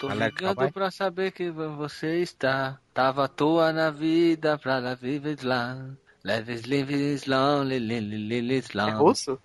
Tô Alex ligando Cowboy? pra saber que você está. Tava à toa na vida pra lá viver lá. Leves, lives, lonely, lily, lilies, É long. russo?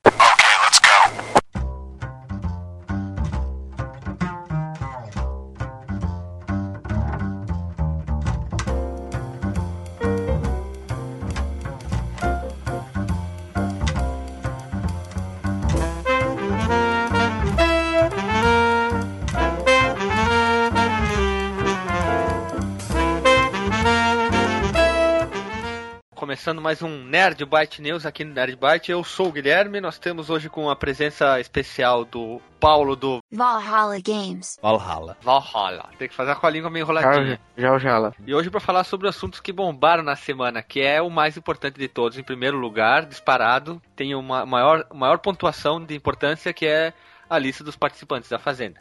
Começando mais um Nerd Byte News aqui no Nerd Byte. Eu sou o Guilherme. Nós temos hoje com a presença especial do Paulo do Valhalla Games. Valhalla. Valhalla. Tem que fazer com a língua meio enroladinha. já, já lá. E hoje para falar sobre assuntos que bombaram na semana, que é o mais importante de todos. Em primeiro lugar, disparado, tem uma maior, maior pontuação de importância que é a lista dos participantes da Fazenda.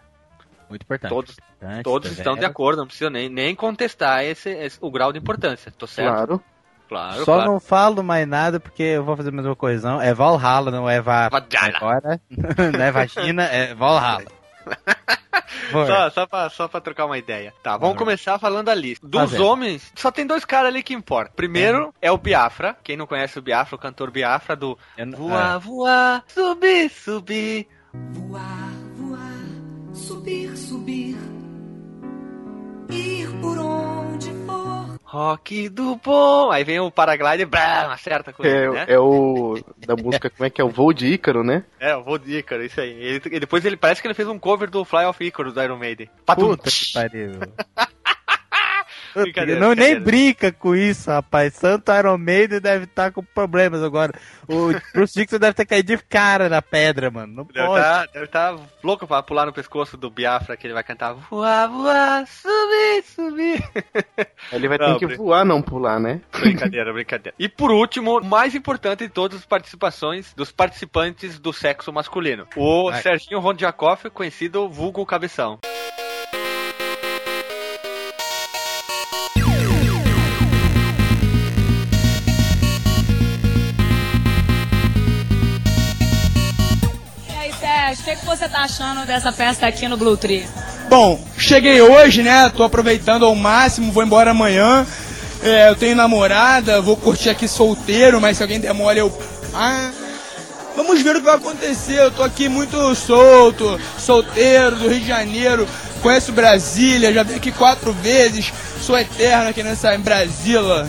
Muito importante. Todos, Importante, todos estão de acordo, não precisa nem, nem contestar esse, esse- o grau de importância. Tô certo? Claro. Claro, Só claro. não falo mais nada porque eu vou fazer a mesma correção. É Valhalla, não é Va... Vagina. Agora, não é vagina, é Valhalla. Só, só, pra, só pra trocar uma ideia. Tá, vamos Uhum. começar falando a lista. Dos Fazendo. homens, só tem dois caras ali que importam. Primeiro é o Biafra. Quem não conhece o Biafra, o cantor Biafra do não- Voar, voar, subir, subir. Voar, voar, subir, subir, Rock do bom. Aí vem o paraglider, blá, acerta com ele, né? É, é o da música, como é que é? O voo de Ícaro, né? É, eu vou de Ícaro, isso aí. Ele, e depois ele parece que ele fez um cover do Fly of Ícaro do Iron Maiden. Patum. Puta que pariu. Brincadeira, não nem brincadeira. brinca com isso, rapaz. Santo Iron Maiden deve estar com problemas agora. O Bruce Dixon deve ter caído de cara na pedra, mano. Não Deve pode. estar deve tá louco pra pular no pescoço do Biafra que ele vai cantar Voar, voar, subir, subir. Ele vai Não, ter que brin- voar, não pular, né? Brincadeira, brincadeira. E por último, o mais importante de todas as participações dos participantes do sexo masculino. O Vai. Serginho Rondjakov, conhecido vulgo Cabeção. Tá achando dessa festa aqui no Blue Tree? Bom, cheguei hoje, né? Tô aproveitando ao máximo, vou embora amanhã. É, eu tenho namorada, vou curtir aqui solteiro, mas se alguém der mole eu. Ah, vamos ver o que vai acontecer. Eu tô aqui muito solto, solteiro, do Rio de Janeiro. Conheço Brasília, já vim aqui quatro vezes. Sou eterno aqui nessa em Brasília.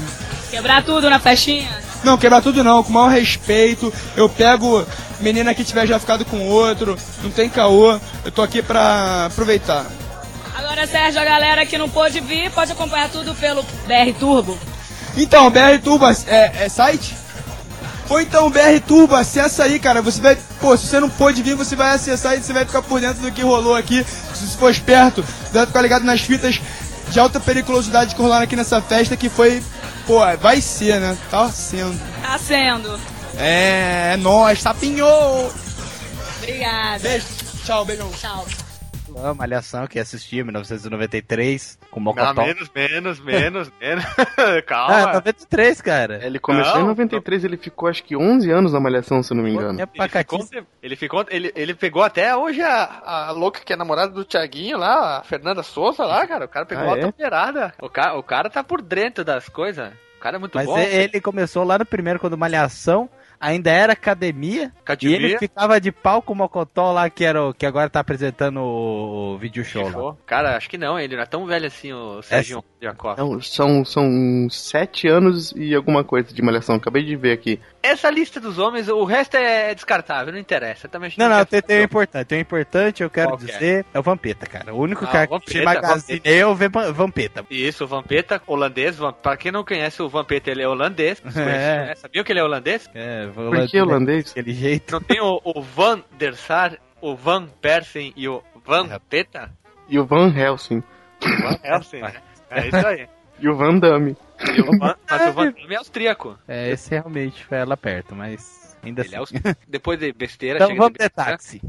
Quebrar tudo na festinha? Não, quebrar tudo não, com o maior respeito. Eu pego menina que tiver já ficado com outro, não tem caô. Eu tô aqui pra aproveitar. Agora, Sérgio, a galera que não pôde vir, pode acompanhar tudo pelo BR Turbo. Então, BR Turbo é, é site? Ou então, BR Turbo, acessa aí, cara. Você vai. Pô, se você não pôde vir, você vai acessar e você vai ficar por dentro do que rolou aqui. Se você for esperto, vai ficar ligado nas fitas de alta periculosidade que rolaram aqui nessa festa, que foi. Pô, vai ser, né? Tá sendo. Tá sendo. É, é nóis, sapinho! Obrigada. Beijo, tchau, beijão. Tchau. A Malhação que assisti em 1993 com Não, Mocotó. menos, menos, menos, menos. Ah, Calma. 93, cara. Ele começou Não, em 93, ele ficou acho que 11 anos na Malhação, se não me engano. É Ele ficou, ele ficou, ele, ele pegou até hoje a, a louca que é namorada do Thiaguinho lá, a Fernanda Souza lá, cara. O cara pegou Ah, a é? O cara, o cara tá por dentro das coisas. O cara é muito Mas bom. e- ele começou lá no primeiro, quando Malhação ainda era academia. E Academia. ele ficava de pau com o Mocotó lá, que, era o, que agora tá apresentando o, o vídeo show lá. Cara, acho que não, ele não é tão velho assim, o Sérgio Jacob. Não, são, são 7 anos e alguma coisa de Malhação, acabei de ver aqui. Essa lista dos homens, o resto é descartável, não interessa. Também Não, não, tem, tem o importante. Tem o importante, eu quero é? dizer, é? o Vampeta, cara. O único Ah, cara o que Vampeta, magazine eu ver Vampeta. Isso, o Vampeta, holandês. Pra quem não conhece o Vampeta, ele é holandês. É. né? Sabia que ele é holandês? É, Por que holandês? Daquele jeito. Não tem o, o Van der Sar, o Van Persen e o Van É. Peta? E o Van Helsing. Van Helsing, né? É isso aí. E o Van Damme. Mas o Van Damme é austríaco. É, esse realmente foi ela perto, mas ainda Ele é assim. austríaco. Depois de besteira, Então chega vamos de besteira. táxi.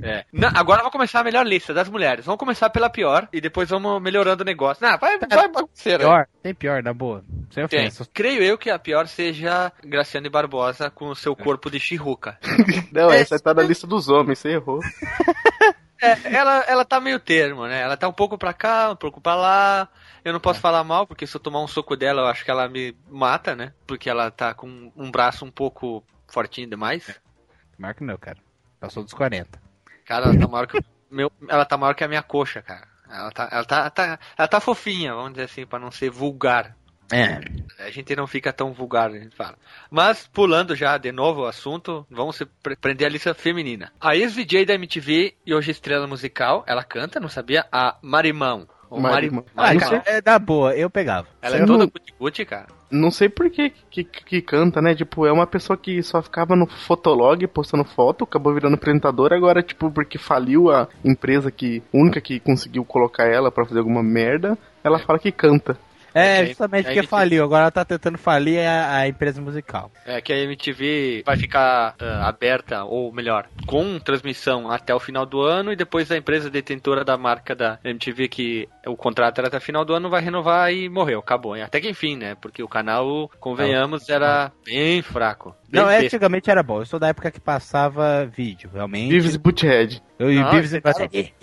É. Não, agora vou começar a melhor lista das mulheres. Vamos começar pela pior e depois vamos melhorando o negócio. Não, vai, vai bagunceira. Pior, tem pior, na boa. Sem Tem. ofensa. Creio eu que a pior seja Graciane Barbosa com o seu corpo de chirruca. Não, essa tá na lista dos homens, você errou. É, ela, ela tá meio termo, né? Ela tá um pouco pra cá, um pouco pra lá. Eu não posso falar mal, porque se eu tomar um soco dela, eu acho que ela me mata, né? Porque ela tá com um braço um pouco fortinho demais. Maior que o meu, cara. Passou dos 40. Cara, ela tá maior que, meu, ela tá maior que a minha coxa, cara. Ela tá, ela tá, tá- ela tá fofinha, vamos dizer assim, pra não ser vulgar. É. A gente não fica tão vulgar, a gente fala. Mas, pulando já de novo o assunto, vamos se pre- prender a lista feminina. A ex-VJ da MTV e hoje estrela musical, ela canta, não sabia? A Marimão. Ah, isso Marimão. é da boa, eu pegava. Ela é toda não- cuti-cuti, cara. Não sei por que, que que canta, né? Tipo, é uma pessoa que só ficava no Fotolog postando foto, acabou virando apresentadora, agora, tipo, porque faliu a empresa que única que conseguiu colocar ela pra fazer alguma merda, ela fala que canta. É, É, justamente porque que- faliu. Agora ela tá tentando falir a, a empresa musical. É que a MTV vai ficar ah, aberta, ou melhor, com transmissão até o final do ano e depois a empresa detentora da marca da MTV, que o contrato era até o final do ano, vai renovar e morreu, acabou. E Até que enfim, né? Porque o canal, convenhamos, era bem fraco. Bem Não, é, besta. antigamente era bom. Eu sou da época que passava vídeo, realmente. Beavis e Butthead. Eu e Beavis e tentaram- Butthead.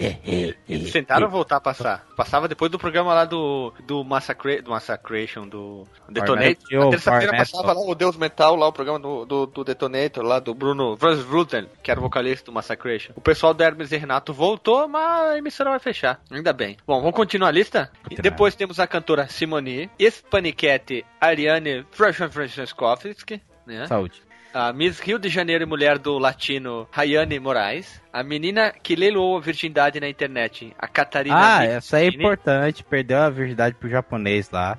Eles tentaram voltar a passar. Passava depois do programa lá do, do, Massacre, do Massacration, do Detonator. Metal, Na terça-feira passava lá o Deus Metal, lá o programa do, do, do Detonator, lá do Bruno Vruten, que era o vocalista do Massacration. O pessoal do Hermes e Renato voltou, mas a emissora vai fechar. Ainda bem. Bom, vamos continuar a lista? E depois temos a cantora Simone, ex-paniquete Ariane Franceskovski, né? Saúde. A Miss Rio de Janeiro e mulher do latino Rayane Moraes. A menina que leiloou a virgindade na internet, a Catarina Ah, essa é importante. Perdeu a virgindade pro japonês lá.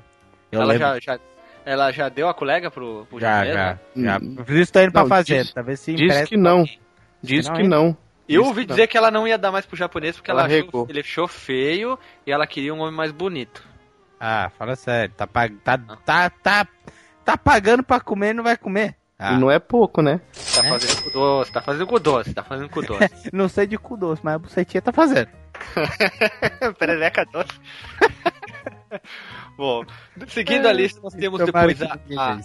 Eu Ela lembro. já, já, ela já deu a colega pro, pro Já, japonês, já. né? já. Hum. Por isso tá indo pra Não, fazenda. diz- Talvez se Diz que não. pra. Diz que não. Eu ouvi que não. dizer que ela não ia dar mais pro japonês porque ela, Ela achou, ele achou feio e ela queria um homem mais bonito. Ah, fala sério. Tá, pag... tá, tá, tá, tá pagando pra comer e não vai comer. Ah, E não é pouco, né? Tá É? fazendo com doce, tá fazendo com doce, tá fazendo com doce. não sei de cu doce, mas a bucetinha tá fazendo. Perereca doce. Bom, seguindo a lista, nós temos Tomara depois que a, a, aí.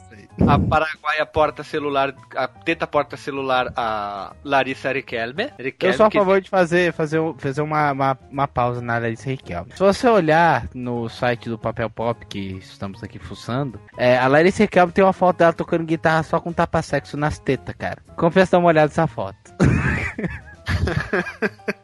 a paraguaia porta celular, a teta porta celular, a Larissa Riquelme. Eu Riquelme sou a que- favor de fazer, fazer, fazer uma, uma, uma pausa na Larissa Riquelme. Se você olhar no site do Papel Pop, que estamos aqui fuçando, é, a Larissa Riquelme tem uma foto dela tocando guitarra só com tapa-sexo nas tetas, cara. Confesso dar uma olhada nessa foto.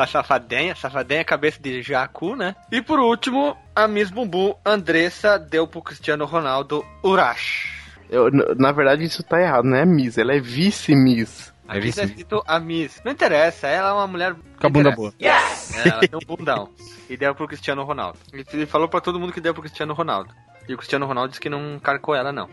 A safadinha, safadinha cabeça de Jacu, né? E por último, a Miss Bumbum Andressa deu pro Cristiano Ronaldo Urash. Eu, na verdade, isso tá errado, não é Miss, ela é vice-Miss. É Aqui tá vice-miss. escrito a Miss. Não interessa, ela é uma mulher. Com a bunda boa. interessa. É, ela tem um bundão. E deu pro Cristiano Ronaldo. Ele- Ele falou pra todo mundo que deu pro Cristiano Ronaldo. E o Cristiano Ronaldo disse que não carcou ela, não.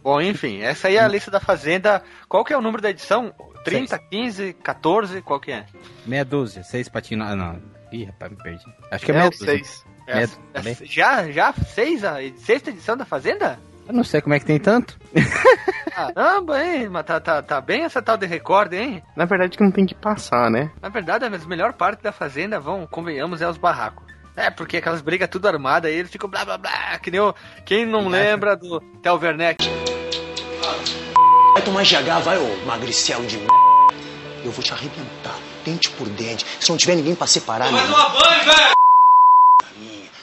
Hum. Bom, enfim, essa aí é a lista da Fazenda. Qual que é o número da edição? 30, 15, 14? Qual que é? Meia dúzia, seis patinhos. Ah, não. Ih, rapaz, me perdi. Acho que é, É meia dúzia. 6. É, Meia- é- também? já, já seis, a sexta edição da Fazenda? Eu não sei como é que tem tanto. Caramba, hein? Mas tá, tá, tá bem essa tal de recorde, hein? Na verdade, que não tem que passar, né? Na verdade, a melhor parte da Fazenda, vão, convenhamos, é os barracos. É, porque aquelas brigas tudo armadas aí, eles ficam blá blá blá, que nem o... Quem não lembra do Tel Werneck? Vai tomar GH, vai, ô magricelo de m. Eu vou te arrebentar, dente por dente. Se não tiver ninguém pra separar, meu. irmão.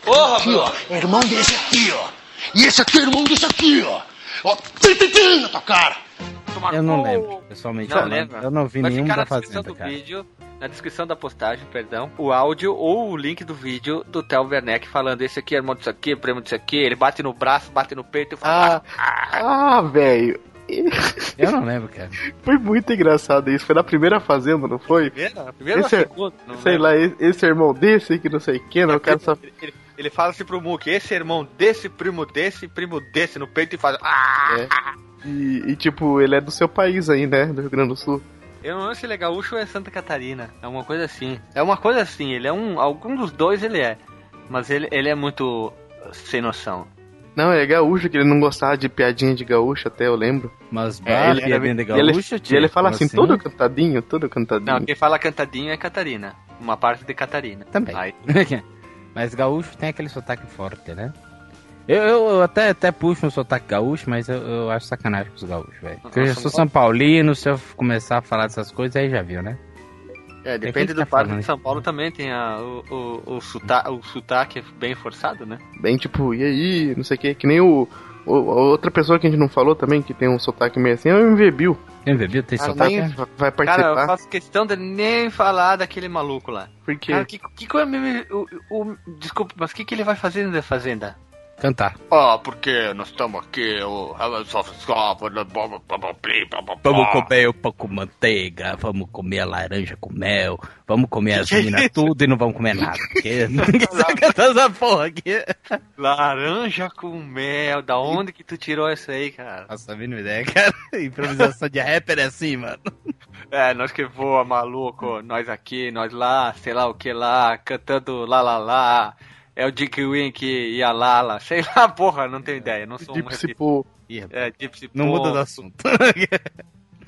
Porra, Aqui, ó, é irmão desse aqui, ó. E esse aqui é irmão desse aqui, ó. Ó, tim, tim, tim, na tua cara. tomar Eu não lembro, pessoalmente. Não falando. lembra? Eu não vi Vai nenhum da Fazenda, cara. vídeo, na descrição da postagem, perdão, o áudio ou o link do vídeo do Tel Werneck falando esse aqui é irmão disso aqui, primo disso aqui, ele bate no braço, bate no peito e fala... Ah, ah velho. Eu não lembro, cara. Foi muito engraçado isso. Foi na primeira fazenda, não foi? Primeira, primeira Esse é- ou segunda? Não Sei lembro. lá, esse, esse irmão desse que não sei o que, não, o cara só. Ele, ele- fala assim pro Mook, esse é irmão desse, primo desse, primo desse no peito e faz... Ah! É. E, e, tipo, ele é do seu país aí, né? Do Rio Grande do Sul. Eu não sei se ele é gaúcho ou é Santa Catarina. É uma coisa assim. É uma coisa assim, ele é um. Algum dos dois ele é. Mas ele, ele é muito sem noção. Não, é gaúcho, que ele não gostava de piadinha de gaúcho, até eu lembro. Mas É, ele era- piadinha de e ele, gaúcho, e tio, ele fala como assim, todo cantadinho, todo cantadinho. Não, quem fala cantadinho é Catarina. Uma parte de Catarina. Também. Mas gaúcho tem aquele sotaque forte, né? Eu, eu, eu até, até puxo um sotaque gaúcho, mas eu, eu acho sacanagem com os gaúchos, velho. Porque eu já sou São Paulino, se eu começar a falar dessas coisas, aí já viu, né? É, depende do tá parque falando de São Paulo também tem a, o, o, o, sotaque, o sotaque bem forçado, né? Bem tipo, e aí, não sei o que, que nem o, o- outra pessoa que a gente não falou também, que tem um sotaque meio assim, é o MV Bill. MV tem Ah, sotaque? nem né? vai Cara, eu participar, faço questão de nem falar daquele maluco lá. porque Cara, que, que, que o, o, o- Desculpa, mas o que, que ele vai fazer na fazenda? Cantar. Ah, porque nós estamos aqui, o Vamos comer o pão com manteiga, vamos comer a laranja com mel, vamos comer as minas tudo e não vamos comer nada. Porque ninguém sabe cantar essa porra aqui. Laranja com mel, da onde que tu tirou isso aí, cara? Nossa, a mínima ideia, cara. Improvisação de rapper é assim, mano. É, nós que voa, maluco, nós aqui, nós lá, sei lá o que lá, cantando lá lá lá. É o Dick Wink e a Lala, sei lá, porra, não tenho ideia, não sou um Gypsy repito. Poo. É, Gypsy Não Poo. muda do assunto.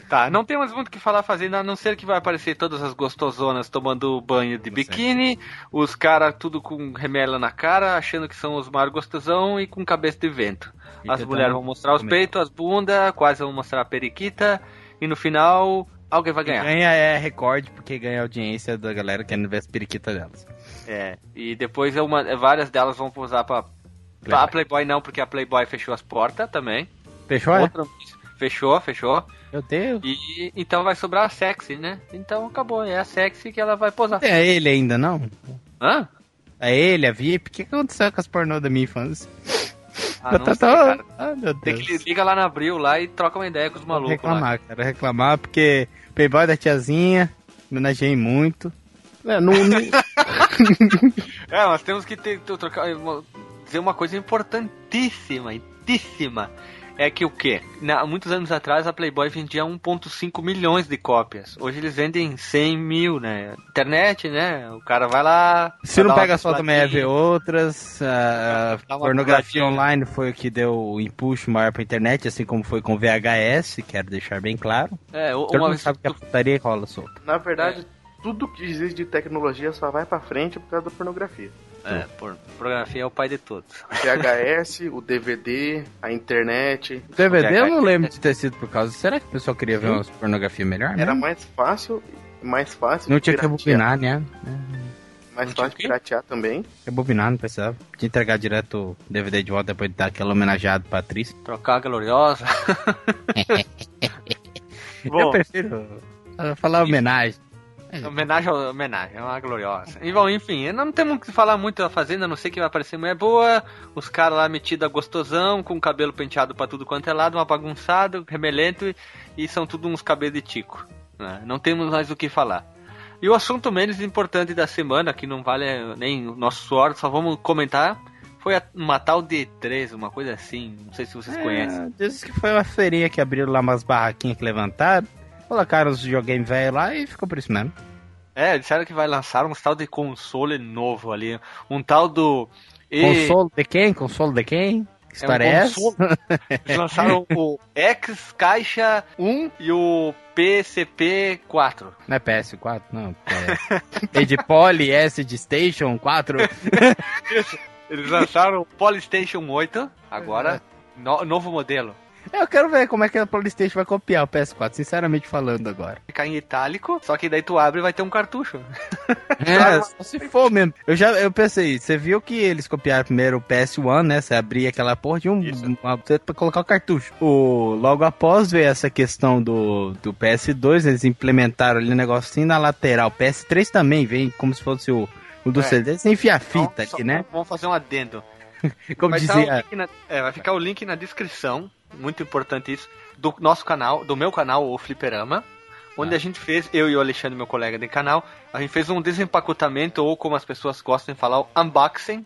Tá, não temos muito o que falar fazendo, a não ser que vai aparecer todas as gostosonas tomando banho de biquíni, os caras tudo com remela na cara, achando que são os maiores gostosão e com cabeça de vento. E As mulheres vão mostrar os peitos, as bundas, quase vão mostrar a periquita, e no final, alguém vai Quem ganhar. ganha é recorde, porque ganha audiência da galera querendo ver as periquitas delas. É, e depois é uma, é, várias delas vão posar pra, pra Playboy não, porque a Playboy fechou as portas também. Fechou? é? Outra, fechou, fechou. Meu Deus. E então vai sobrar a sexy, né? Então acabou, é a sexy que ela vai posar. É ele ainda, não? Hã? É ele, a VIP? O que aconteceu com as pornô da minha infância? Ah, Eu não tô sei, cara. Ah, meu Tem Deus. que liga lá na Abril lá e troca uma ideia com os Vou malucos lá. reclamar, quero reclamar, porque Playboy da tiazinha, homenageei muito. É, não, não- É, nós temos que ter, ter- trocar, uma- dizer uma coisa importantíssima, importantíssima. É que o quê? Na, muitos anos atrás a Playboy vendia 1.5 milhões de cópias. Hoje eles vendem 100 mil, né? Internet, né? O cara vai lá. Se não pega só também é ver outras. A pornografia online foi o que deu o impulso maior pra internet, assim como foi com VHS, quero deixar bem claro. É, Todo uma mundo vez sabe que a putaria rola solta. na verdade, tudo que existe de tecnologia só vai pra frente por causa da pornografia. É, por, pornografia é o pai de todos. VHS, o DVD, a internet. O DVD eu VHS. não lembro de ter sido por causa. Será que o pessoal queria ver uma pornografia melhor? Era mesmo? mais fácil, mais fácil Não de tinha que piratear. rebobinar, né? Mais Não tinha fácil o piratear também. Rebobinar, não precisava. De entregar direto o DVD de volta depois de dar aquela homenageada pra atriz. Trocar a gloriosa. eu Bom, prefiro uh, falar homenagem. Homenagem, ao- homenagem, é uma gloriosa. E bom, enfim, não temos que falar muito da Fazenda, a não sei que vai aparecer mulher boa, os caras lá metidos a gostosão, com o cabelo penteado pra tudo quanto é lado, uma bagunçado, remelento, e, e são tudo uns cabelos de tico. né? Não temos mais o que falar. E o assunto menos importante da semana, que não vale nem o nosso suor, só vamos comentar, foi uma tal D3, uma coisa assim, não sei se vocês conhecem. É, diz que foi uma feirinha que abriram lá umas barraquinhas que levantaram. Colocaram os videogames velhos lá e ficou por isso mesmo. É, disseram que vai lançar um tal de console novo ali. Um tal do. E- Console de quem? Console de quem? Que história é, essa? console. Eles lançaram o X Caixa 1 e o PCP 4. Não é PS4, não. É, é de Poly S de Station 4. Eles lançaram o Polystation 8, agora, no- novo modelo. Eu quero ver como é que a PlayStation vai copiar o PS4, sinceramente falando agora. Ficar em itálico, só que daí tu abre e vai ter um cartucho. É, só se for mesmo. Eu já eu pensei, você viu que eles copiaram primeiro o PS1, né? Você abria aquela porra de um uma pra colocar o cartucho. O, logo após ver essa questão do, do PS2, eles implementaram ali um negocinho na lateral. PS3 também vem como se fosse o, o do É. CD. Você enfia a fita Então, só- aqui, né? Vamos fazer um adendo. Como vai, dizia. link na- é, vai ficar o link na descrição, muito importante isso, do nosso canal, do meu canal, o Fliperama, onde Ah. a gente fez, eu e o Alexandre, meu colega de canal, a gente fez um desempacotamento, ou como as pessoas gostam de falar, o unboxing,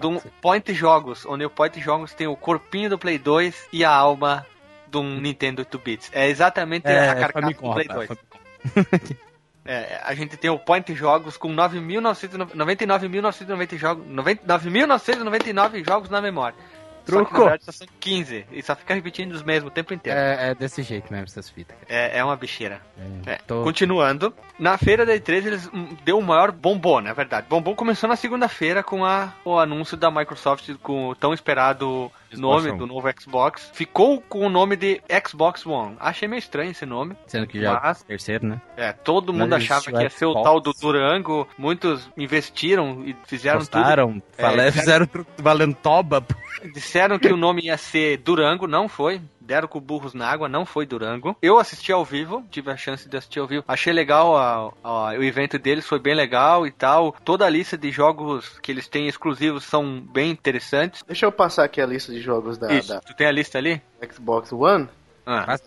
de um Point Jogos, onde o Point Jogos tem o corpinho do Play 2 e a alma de um Nintendo 8-bits. É exatamente É, a carcaça Famicom, do Play rapaz, 2. É, a gente tem o Point Jogos com 9.999 jogos, 99.999 jogos na memória. Só que, Truco. na verdade, só são 15 e só fica repetindo os mesmos o tempo inteiro. É, é desse jeito mesmo, essas fitas. É, é uma bicheira. É, É, tô- Continuando, na feira da E3 eles hum, deu o maior bombom, na verdade. Bombom começou na segunda-feira com a, o anúncio da Microsoft com o tão esperado nome do novo Xbox. Ficou com o nome de Xbox One. Achei meio estranho esse nome. Sendo que já é Mas- o terceiro, né? É, todo mundo Mas achava que ia ser o tal do Durango. Muitos investiram e fizeram Gostaram? É, Falei, fizeram tudo valendo toba. tudo. Disseram que o nome ia ser Durango, não foi. Deram com burros na água, não foi Durango. Eu assisti ao vivo, tive a chance de assistir ao vivo. Achei legal a- a- o evento deles, foi bem legal e tal. Toda a lista de jogos que eles têm exclusivos são bem interessantes. Deixa eu passar aqui a lista de jogos da, Isso, da tu tem a lista ali? Xbox One. Ah. Mas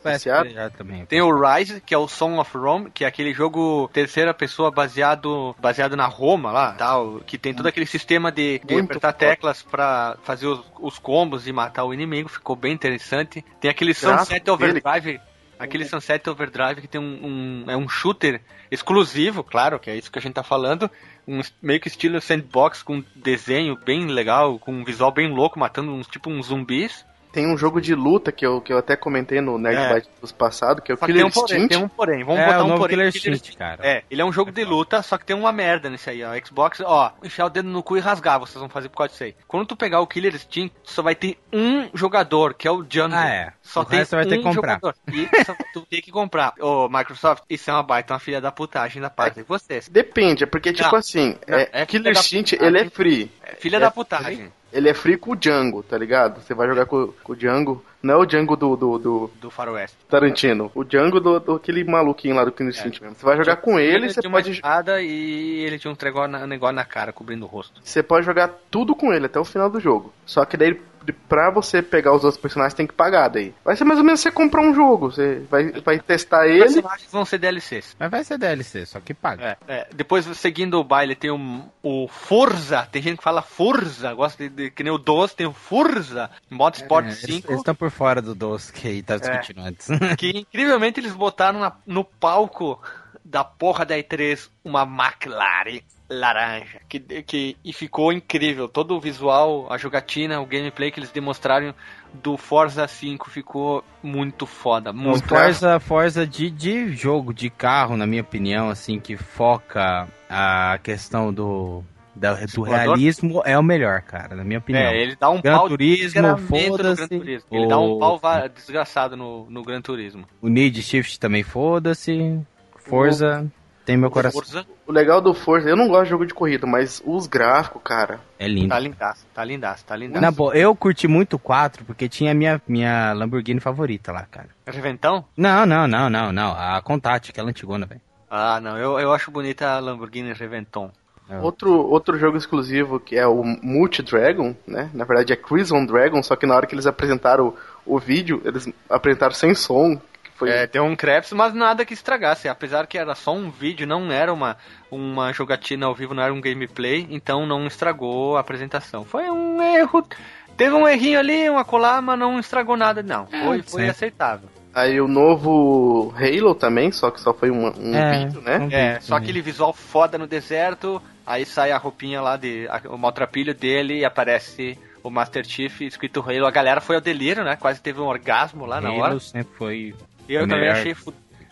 que já também. Tem o Rise, que é o Song of Rome, que é aquele jogo terceira pessoa baseado baseado na Roma lá, tal, que tem todo aquele sistema de, de apertar foda. teclas pra fazer os, os combos e matar o inimigo, ficou bem interessante. Tem aquele Sunset dele. Overdrive, aquele Sunset Overdrive que tem um, um- é um shooter exclusivo, claro, que é isso que a gente tá falando, um meio que estilo sandbox com desenho bem legal, com um visual bem louco, matando uns tipo uns zumbis. Tem um jogo de luta que eu, que eu até comentei no Nerd Byte dos passados, que é o Só que tem Killer um porém, Instinct. tem um porém. Vamos É, botar um porém. Killer Killer Instinct, cara. É, ele é um jogo de luta, só que tem uma merda nesse aí, ó. Xbox, ó, enfiar o dedo no cu e rasgar, vocês vão fazer por causa disso aí. Quando tu pegar o Killer Instinct, só vai ter um jogador, que é o Django. Ah, é. Só O tem resto vai ter um que comprar. jogador. E só tu tem que comprar. Ô, Microsoft, isso é uma baita, uma filha da putagem da parte de vocês. Depende, é porque, tipo Não, assim, não, é, é Killer Instinct, ele é free. É filha É da putagem Ele é free com o Django, tá ligado? Você vai jogar com, com o Django. Não é o Django do, do, do do Faroeste. Tarantino. O Django do, do aquele maluquinho lá do Killer Instinct mesmo. Você vai jogar com ele, você tinha uma pode, espada e ele tinha um negócio na, negócio na cara, cobrindo o rosto. você pode jogar tudo com ele até o final do jogo. Só que daí, pra você pegar os outros personagens, tem que pagar daí. Vai ser mais ou menos você comprar um jogo. Você vai, vai testar Os ele. personagens vão ser DLCs. Mas vai ser DLC, só que paga. É, é. Depois, seguindo o baile, tem o, o Forza. Tem gente que fala Forza. Gosta de, de- que nem o DOS, tem o Forza. Modo Sport É, eles 5. estão por fora do doce que aí tá discutindo antes. Que incrivelmente eles botaram na- no palco da porra da E3 uma McLaren laranja. Que, que, e ficou incrível. Todo o visual, a jogatina, o gameplay que eles demonstraram do Forza 5 ficou muito foda. O Muito Forza, Forza de, de jogo, de carro, na minha opinião, assim, que foca a questão do, da- do Simulador? realismo, é o melhor, cara, na minha opinião. É, ele dá um Gran pau Turismo, foda-se. Gran Turismo. Ele dá um O- pau desgraçado no, no Gran Turismo. O Need Shift também, foda-se. Forza, tem meu coração. Forza O legal do Forza, eu não gosto de jogo de corrida, mas os gráficos, cara. É lindo. tá lindaço, tá lindaço, tá lindaço. Na boa, eu curti muito o 4 porque tinha a minha, minha Lamborghini favorita lá, cara. Reventão? Não, não, não, não, não. A Contact, aquela antigona, velho. Ah, não, eu, eu acho bonita a Lamborghini Reventon. É. Outro, outro jogo exclusivo que é o Multi Dragon, né? Na verdade é Crimson Dragon, só que na hora que eles apresentaram o, o vídeo, eles apresentaram sem som. Foi É, deu um creps, mas nada que estragasse. Apesar que era só um vídeo, não era uma, uma jogatina ao vivo, não era um gameplay, então não estragou a apresentação. Foi um erro. Teve um errinho ali, uma colar, mas não estragou nada, não. Foi, foi sempre. aceitável. Aí o novo Halo também, só que só foi um, um É. vídeo, né? Um É, só aquele visual foda no deserto, aí sai a roupinha lá, de, a- o maltrapilho dele e aparece o Master Chief escrito Halo. A galera foi ao delírio, né? Quase teve um orgasmo lá na Halo hora. sempre foi. E eu o também achei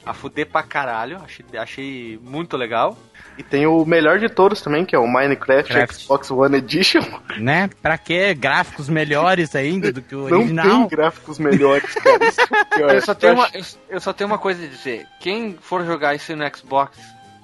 a fuder pra caralho, achei, achei muito legal. E tem o melhor de todos também, que é o Minecraft Craft. Xbox One Edition. Né? Pra quê? Gráficos melhores ainda do que o Não original. tem gráficos melhores, cara. Isso que é. Eu só, tenho uma, eu, eu só tenho uma coisa a dizer. Quem for jogar isso no Xbox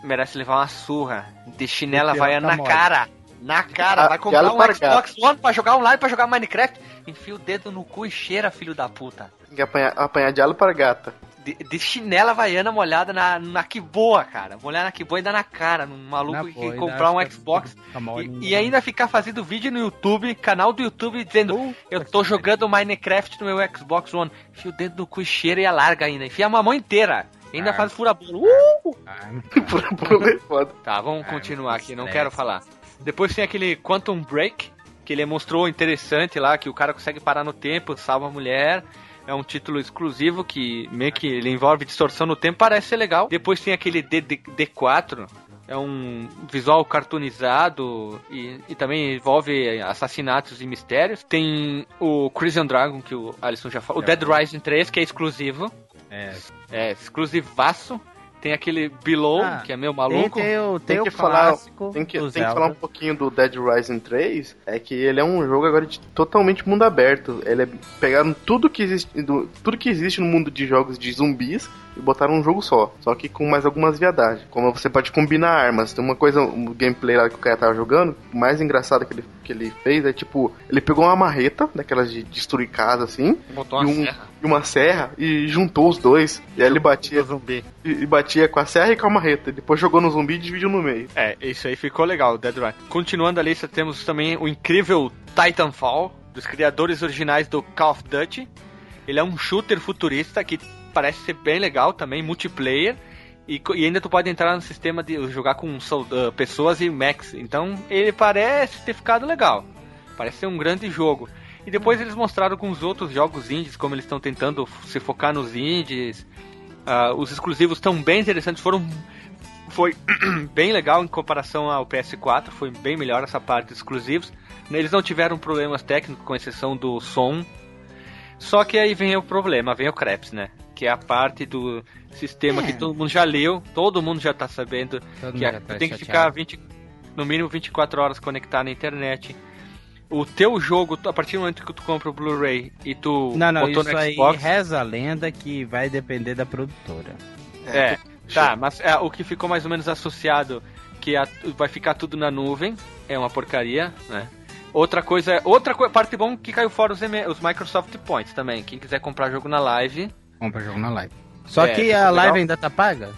merece levar uma surra de chinela havaiana tá na mole. cara. Na cara, vai comprar um para Xbox One pra jogar online, pra jogar Minecraft. Enfia o dedo no cu e cheira, filho da puta. Tem que apanhar, apanhar de alo para gata. De, de chinela havaiana molhada na, na que boa, cara. Molhar na que boa e dar na cara. Num maluco Na que boa, comprar um Xbox. tá E, ainda. e ainda ficar fazendo vídeo no YouTube, canal do YouTube, dizendo: Eu tô jogando Minecraft no meu Xbox One. Enfia o dedo no cu e cheira e alarga ainda. Enfia a mamão inteira. Ainda Ah. faz furabolo. Uh! Ah, Por bolo é foda. Tá, vamos Ah, continuar aqui, não quero falar. Depois tem aquele Quantum Break, que ele mostrou interessante lá, que o cara consegue parar no tempo, salva a mulher. É um título exclusivo que meio que ele envolve distorção no tempo, parece ser legal. Depois tem aquele D, D, D4, é um visual cartoonizado e, e também envolve assassinatos e mistérios. Tem o Crimson Dragon, que o Alisson já falou. O Dead Rising 3, que é exclusivo. é. É, exclusivaço. Tem aquele Below, Ah, que é meio Tem, maluco. tem o, tem Tem o que falar- clássico Tem que, tem que falar um pouquinho do Dead Rising 3, é que ele é um jogo agora de totalmente mundo aberto. Ele é pegaram tudo que existe, do- tudo que existe no mundo de jogos de zumbis e botaram um jogo só, só que com mais algumas viadagens. Como você pode combinar armas. Tem uma coisa, um gameplay lá que o cara tava jogando, o mais engraçado que ele, que ele fez é tipo, ele pegou uma marreta, daquelas de destruir casa assim, Botou e, uma um- serra. e uma serra e juntou os dois. E aí ele batia, zumbi. e, e batia com a serra e com a marreta. E depois jogou no zumbi e dividiu no meio. É, isso aí ficou legal, Dead Rising. Continuando a lista, temos também o incrível Titanfall, dos criadores originais do Call of Duty. Ele é um shooter futurista que parece ser bem legal também, multiplayer. E, e ainda tu pode entrar no sistema de jogar com ah, pessoas e mechs. Então ele parece ter ficado legal. Parece ser um grande jogo. E depois eles mostraram com os outros jogos indies, como eles estão tentando se focar nos indies. Ah, os exclusivos estão bem interessantes, foram foi bem legal em comparação ao PS4, foi bem melhor essa parte dos exclusivos. Eles não tiveram problemas técnicos, com exceção do som. Só que aí vem o problema, vem o Krebs, né? Que é a parte do sistema É. que todo mundo já leu, todo mundo já tá sabendo Todo que mundo é- já tá tu tem que ficar 20, no mínimo 24 horas conectado na internet. O teu jogo, tu- a partir do momento que tu compra o Blu-ray e tu Não, não, botou isso no aí Xbox, reza a lenda que vai depender da produtora. É, tá, mas é, o que ficou mais ou menos associado, que a- vai ficar tudo na nuvem, é uma porcaria, né? Outra coisa, é- outra co- parte bom que caiu fora os, os Microsoft Points também. Quem quiser comprar jogo na live, Compra jogo na live. Só É, que a live legal. ainda tá paga?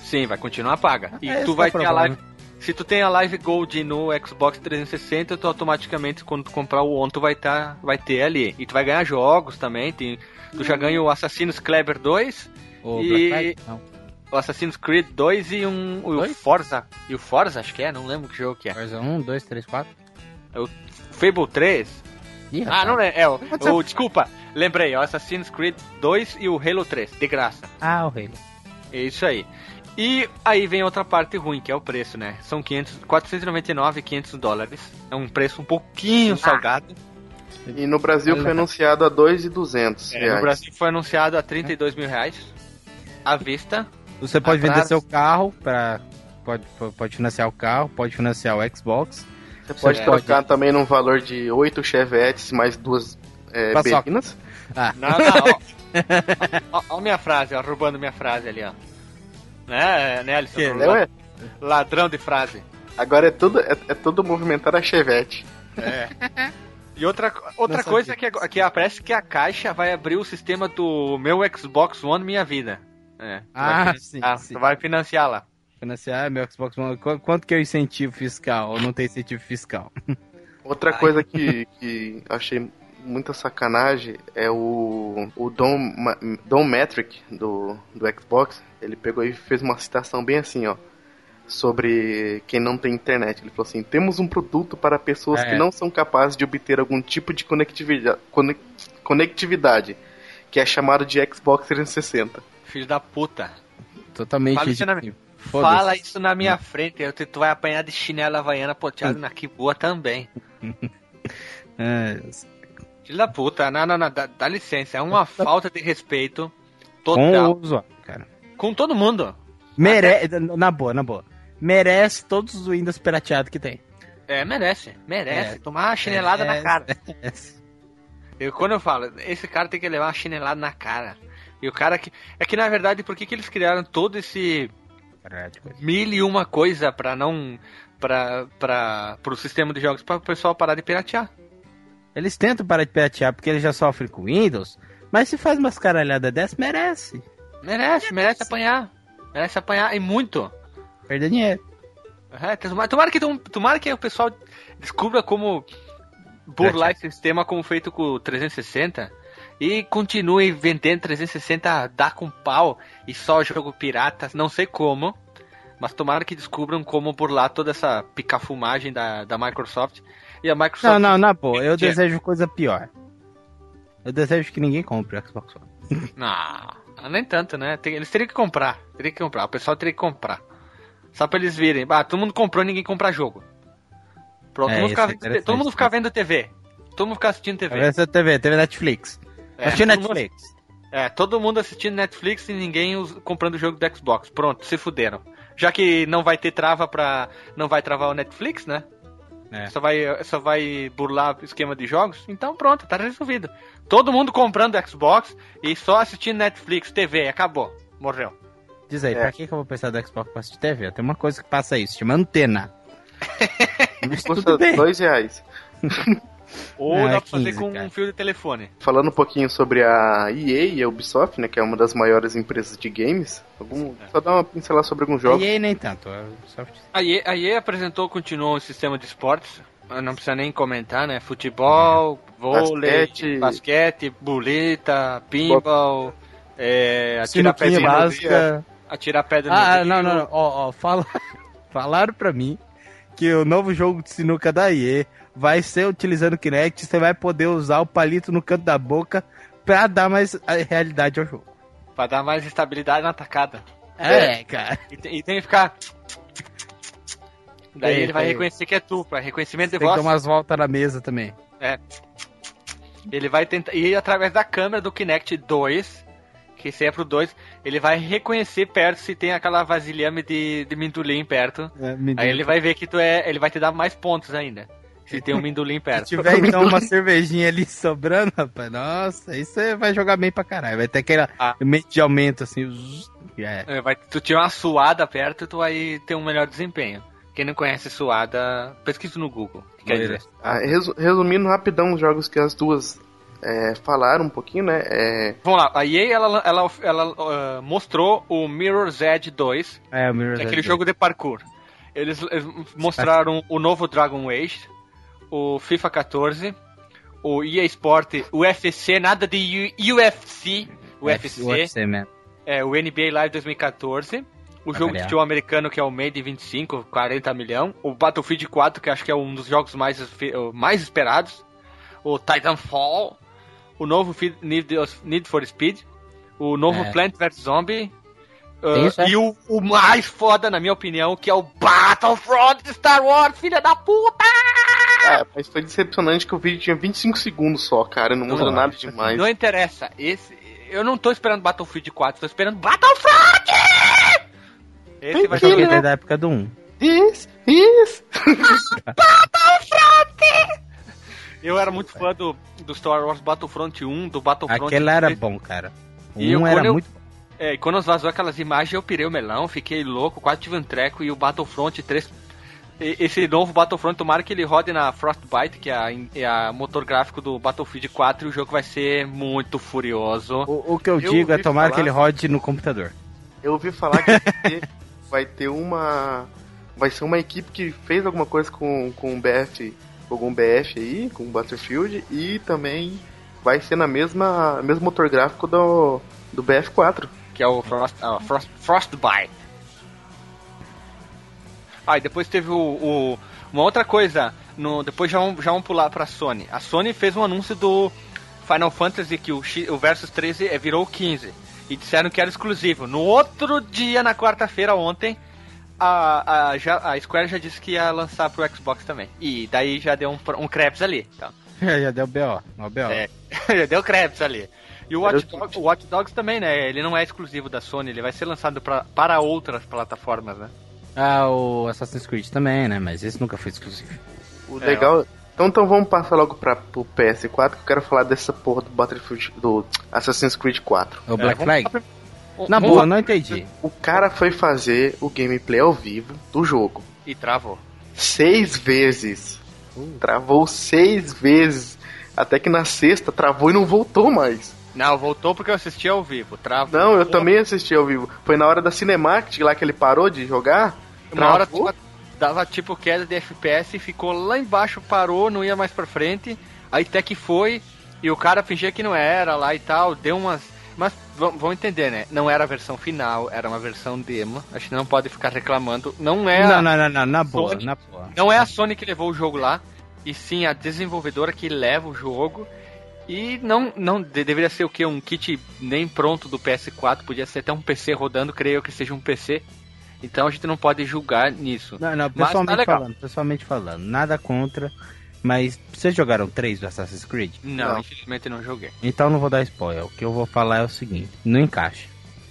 sim, vai continuar paga. E É, tu vai o ter a problema. live. Se tu tem a Live Gold no Xbox 360, tu automaticamente quando tu comprar o One, tu vai tá, vai ter ali. E tu vai ganhar jogos também, tem, tu já ganha o Assassin's Kleber 2, O E- o Assassin's Creed 2 e um o Dois? Forza. E o Forza, acho que é, não lembro que jogo que é. Forza 1, 2, 3, 4. Fable 3? Ih, Ah, não é. é o, o- desculpa, lembrei, o Assassin's Creed 2 e o Halo 3, de graça. Ah, o Halo. É isso aí. E aí vem outra parte ruim, que é o preço, né? São 500, 499 e 500 dólares. É um preço um pouquinho salgado. E no Brasil foi anunciado a 2,200 É, reais. no Brasil foi anunciado a 32 mil reais à vista. Você pode Atrás. vender seu carro para pode, pode financiar o carro, pode financiar o Xbox. Você pode Você trocar também num valor de 8 chevetes mais duas é, Paçoca. bebinas. Não, não, ó. ó, ó minha frase, ó, roubando minha frase ali, ó. Né, né, Alisson? Que? É, Ladrão de frase. agora é tudo, é, é tudo movimentar a chevette. E outra, outra coisa que, que parece que a caixa vai abrir o sistema do meu Xbox One Minha Vida. É, Ah, vai, sim, ah, sim. vai financiar lá. Financiar meu Xbox One. Qu- Quanto que é o incentivo fiscal? Ou não tem incentivo fiscal? Outra coisa que, que achei muita sacanagem é o, o Dom, Ma- Dom Metric do, do Xbox. Ele pegou e fez uma citação bem assim, ó. Sobre quem não tem internet. Ele falou assim: temos um produto para pessoas É. que não são capazes de obter algum tipo de conectividade, cone- conectividade que é chamado de Xbox 360. Filho da puta. Totalmente Fala Fala isso na minha frente, eu tu vai apanhar de chinela havaiana poteado na que boa também. É, Filho da puta, não, não, não, dá, dá licença, é uma falta de respeito com total. o usuário, cara. Com todo mundo. Mere... Na boa, na boa. Merece todos os Windows pirateados que tem. É, merece, merece. É. Tomar uma chinelada na cara. Eu, quando eu falo, esse cara tem que levar uma chinelada na cara. E o cara que. É que na verdade, por que, que eles criaram todo esse. Mil e uma coisa pra não. pra. pra. pro sistema de jogos, pra o pessoal parar de piratear? Eles tentam parar de piratear porque eles já sofrem com Windows, mas se faz umas caralhadas dessas, merece. Merece, merece apanhar. Merece apanhar e muito. Perder dinheiro. É, tomara, tomara que, tomara que o pessoal descubra como burlar esse sistema como feito com o 360 e continue vendendo 360 dá com pau e só jogo pirata, não sei como, mas tomara que descubram como burlar toda essa picafumagem da, da Microsoft e a Microsoft Não, não, na boa, eu é? desejo coisa pior. Eu desejo que ninguém compre o Xbox One. Não, nem tanto, né? Eles teriam que comprar, teriam que comprar, o pessoal teria que comprar. Só pra eles virem, ah, todo mundo comprou, ninguém compra jogo. Pronto, É, todo, mundo é fica, interessante, todo mundo fica vendo TV. Todo mundo fica assistindo TV. Essa TV, TV Netflix. É, Assistir todo mundo- Netflix. É, todo mundo assistindo Netflix e ninguém us- comprando o jogo do Xbox. Pronto, se fuderam. Já que não vai ter trava pra. Não vai travar o Netflix, né? É. Só, vai, só vai burlar o esquema de jogos. Então pronto, tá resolvido. Todo mundo comprando Xbox e só assistindo Netflix, TV, acabou. Morreu. Diz aí, É. pra que, que eu vou precisar do Xbox pra assistir TV? Tem uma coisa que passa isso, chama antena. Custa dois reais. Ou Ah, dá pra fazer 15, com cara. um fio de telefone. Falando um pouquinho sobre a EA e a Ubisoft, né, que é uma das maiores empresas de games, algum, só dar uma pincelada sobre alguns jogos. E aí nem tanto. a Ubisoft- A EA, a EA apresentou, continuou o sistema de esportes. Não precisa nem comentar, né? Futebol, vôlei, Basquete. basquete, boleta, pinball, é, atirar pedra básica. atirar pedra Ah, no não, rio. não, não. Ó, ó, fala... falaram pra mim que o novo jogo de sinuca da EA vai ser utilizando o Kinect, você vai poder usar o palito no canto da boca pra dar mais a realidade ao jogo. Pra dar mais estabilidade na tacada. É, cara. E tem, e tem que ficar. Daí Tem, ele vai tem. reconhecer que é tu, pra reconhecimento de Tem que dar voz. umas voltas na mesa também. Ele vai tentar. E através da câmera do Kinect 2, que se é pro 2, ele vai reconhecer perto se tem aquela vasilhame de, de mindulim perto. Aí ele vai ver que tu é. Ele vai te dar mais pontos ainda. Se tem um mindulim Se perto. tiver então uma cervejinha ali sobrando, rapaz, nossa, aí você vai jogar bem pra caralho. Vai ter aquele Ah. meio de aumento assim. zzz, é. É, Vai, tu tiver uma suada perto, tu vai ter um melhor desempenho. Quem não conhece suada, pesquisa no Google. que Quer Loira. dizer, Ah, resu- resumindo rapidão os jogos que as duas é, falaram um pouquinho, né? É, Vamos lá, a EA ela, ela, ela, ah, mostrou o Mirror's Edge 2, É, Mirror's que é aquele Edge. jogo de parkour. Eles, eles mostraram o novo Dragon Age, o FIFA 14, o EA Sport, o UFC, nada de U- UFC, UFC, UFC, man. é, o NBA Live 2014, o jogo de futebol americano que é o Made 25, 40 milhão, o Battlefield 4, que acho que é um dos jogos mais, mais esperados, o Titanfall, o novo Need for Speed, o novo É. Plant vs Zombie, uh, e o, o mais foda, na minha opinião, que é o Battlefront de Star Wars, filha da puta! É, mas foi decepcionante que o vídeo tinha 25 segundos só, cara. Não muda Não, nada demais. Não interessa, esse, eu não tô esperando Battlefield 4, tô esperando Battlefront! Esse vai Eu joguei ser desde a época do 1. Isso, isso. Eu era muito fã do, do Star Wars Battlefront 1, do Battlefront Aquele era 3. bom, cara. O E eu- 1 quando era eu- muito É, e quando vazou aquelas imagens, eu pirei o melão, fiquei louco, quase tive um treco. E o Battlefront 3. Esse novo Battlefront, tomara que ele rode na Frostbite, que é a, é a motor gráfico do Battlefield 4, e o jogo vai ser muito furioso. O, o que eu, Eu digo é ouvi tomar falar- que ele rode no computador. Eu ouvi falar que vai ter, vai ter uma. Vai ser uma equipe que fez alguma coisa com, com o BF, com algum BF aí, com o Battlefield, e também vai ser na mesma mesmo motor gráfico do, do BF4. que é o Frost, ah, Frost, Frostbite. Ah, e depois teve o, o- uma outra coisa, no, depois já vamos, já vamos pular pra Sony. A Sony fez um anúncio do Final Fantasy que o, o Versus 13 é, virou o 15 e disseram que era exclusivo. No outro dia, na quarta-feira, ontem, a, a, já, a Square já disse que ia lançar pro Xbox também. E daí já deu um, um Krebs ali. Então. Já deu B.O. Ó, B.O. É, já deu Krebs ali. E o Watch, Dogs, o Watch Dogs também, né? Ele não é exclusivo da Sony, ele vai ser lançado pra, para outras plataformas, né? Ah, o Assassin's Creed também, né? Mas esse nunca foi exclusivo. O É, legal. Então, então vamos passar logo pra, pro PS4 que eu quero falar dessa porra do Battlefield do Assassin's Creed 4. O Black É, Flag? Na vamos boa, lá. não entendi. O cara foi fazer o gameplay ao vivo do jogo. E travou. Seis vezes. Travou seis vezes. Até que na sexta travou e não voltou mais. Não, voltou porque eu assisti ao vivo. Travou. Não, eu também assisti ao vivo. Foi na hora da Cinematic lá que ele parou de jogar. Uma hora dava, dava tipo queda de FPS, ficou lá embaixo, parou, não ia mais pra frente. Aí até que foi, e o cara fingia que não era lá e tal, deu umas. Mas vamos vamos entender, né? Não era a versão final, era uma versão demo. Acho que não pode ficar reclamando. Não é. a- Não, não, não, não, na boa, Sony- na boa. Não é a Sony que levou o jogo lá, e sim a desenvolvedora que leva o jogo. E não, não de- deveria ser o que? Um kit nem pronto do PS4, podia ser até um PC rodando, creio eu que seja um PC. Então a gente não pode julgar nisso. Não, não, Mas tá pessoalmente legal. falando, pessoalmente falando, nada contra Mas vocês jogaram três do Assassin's Creed? Não, Não. infelizmente não joguei. Então não vou dar spoiler. O que eu vou falar é o seguinte: não encaixa.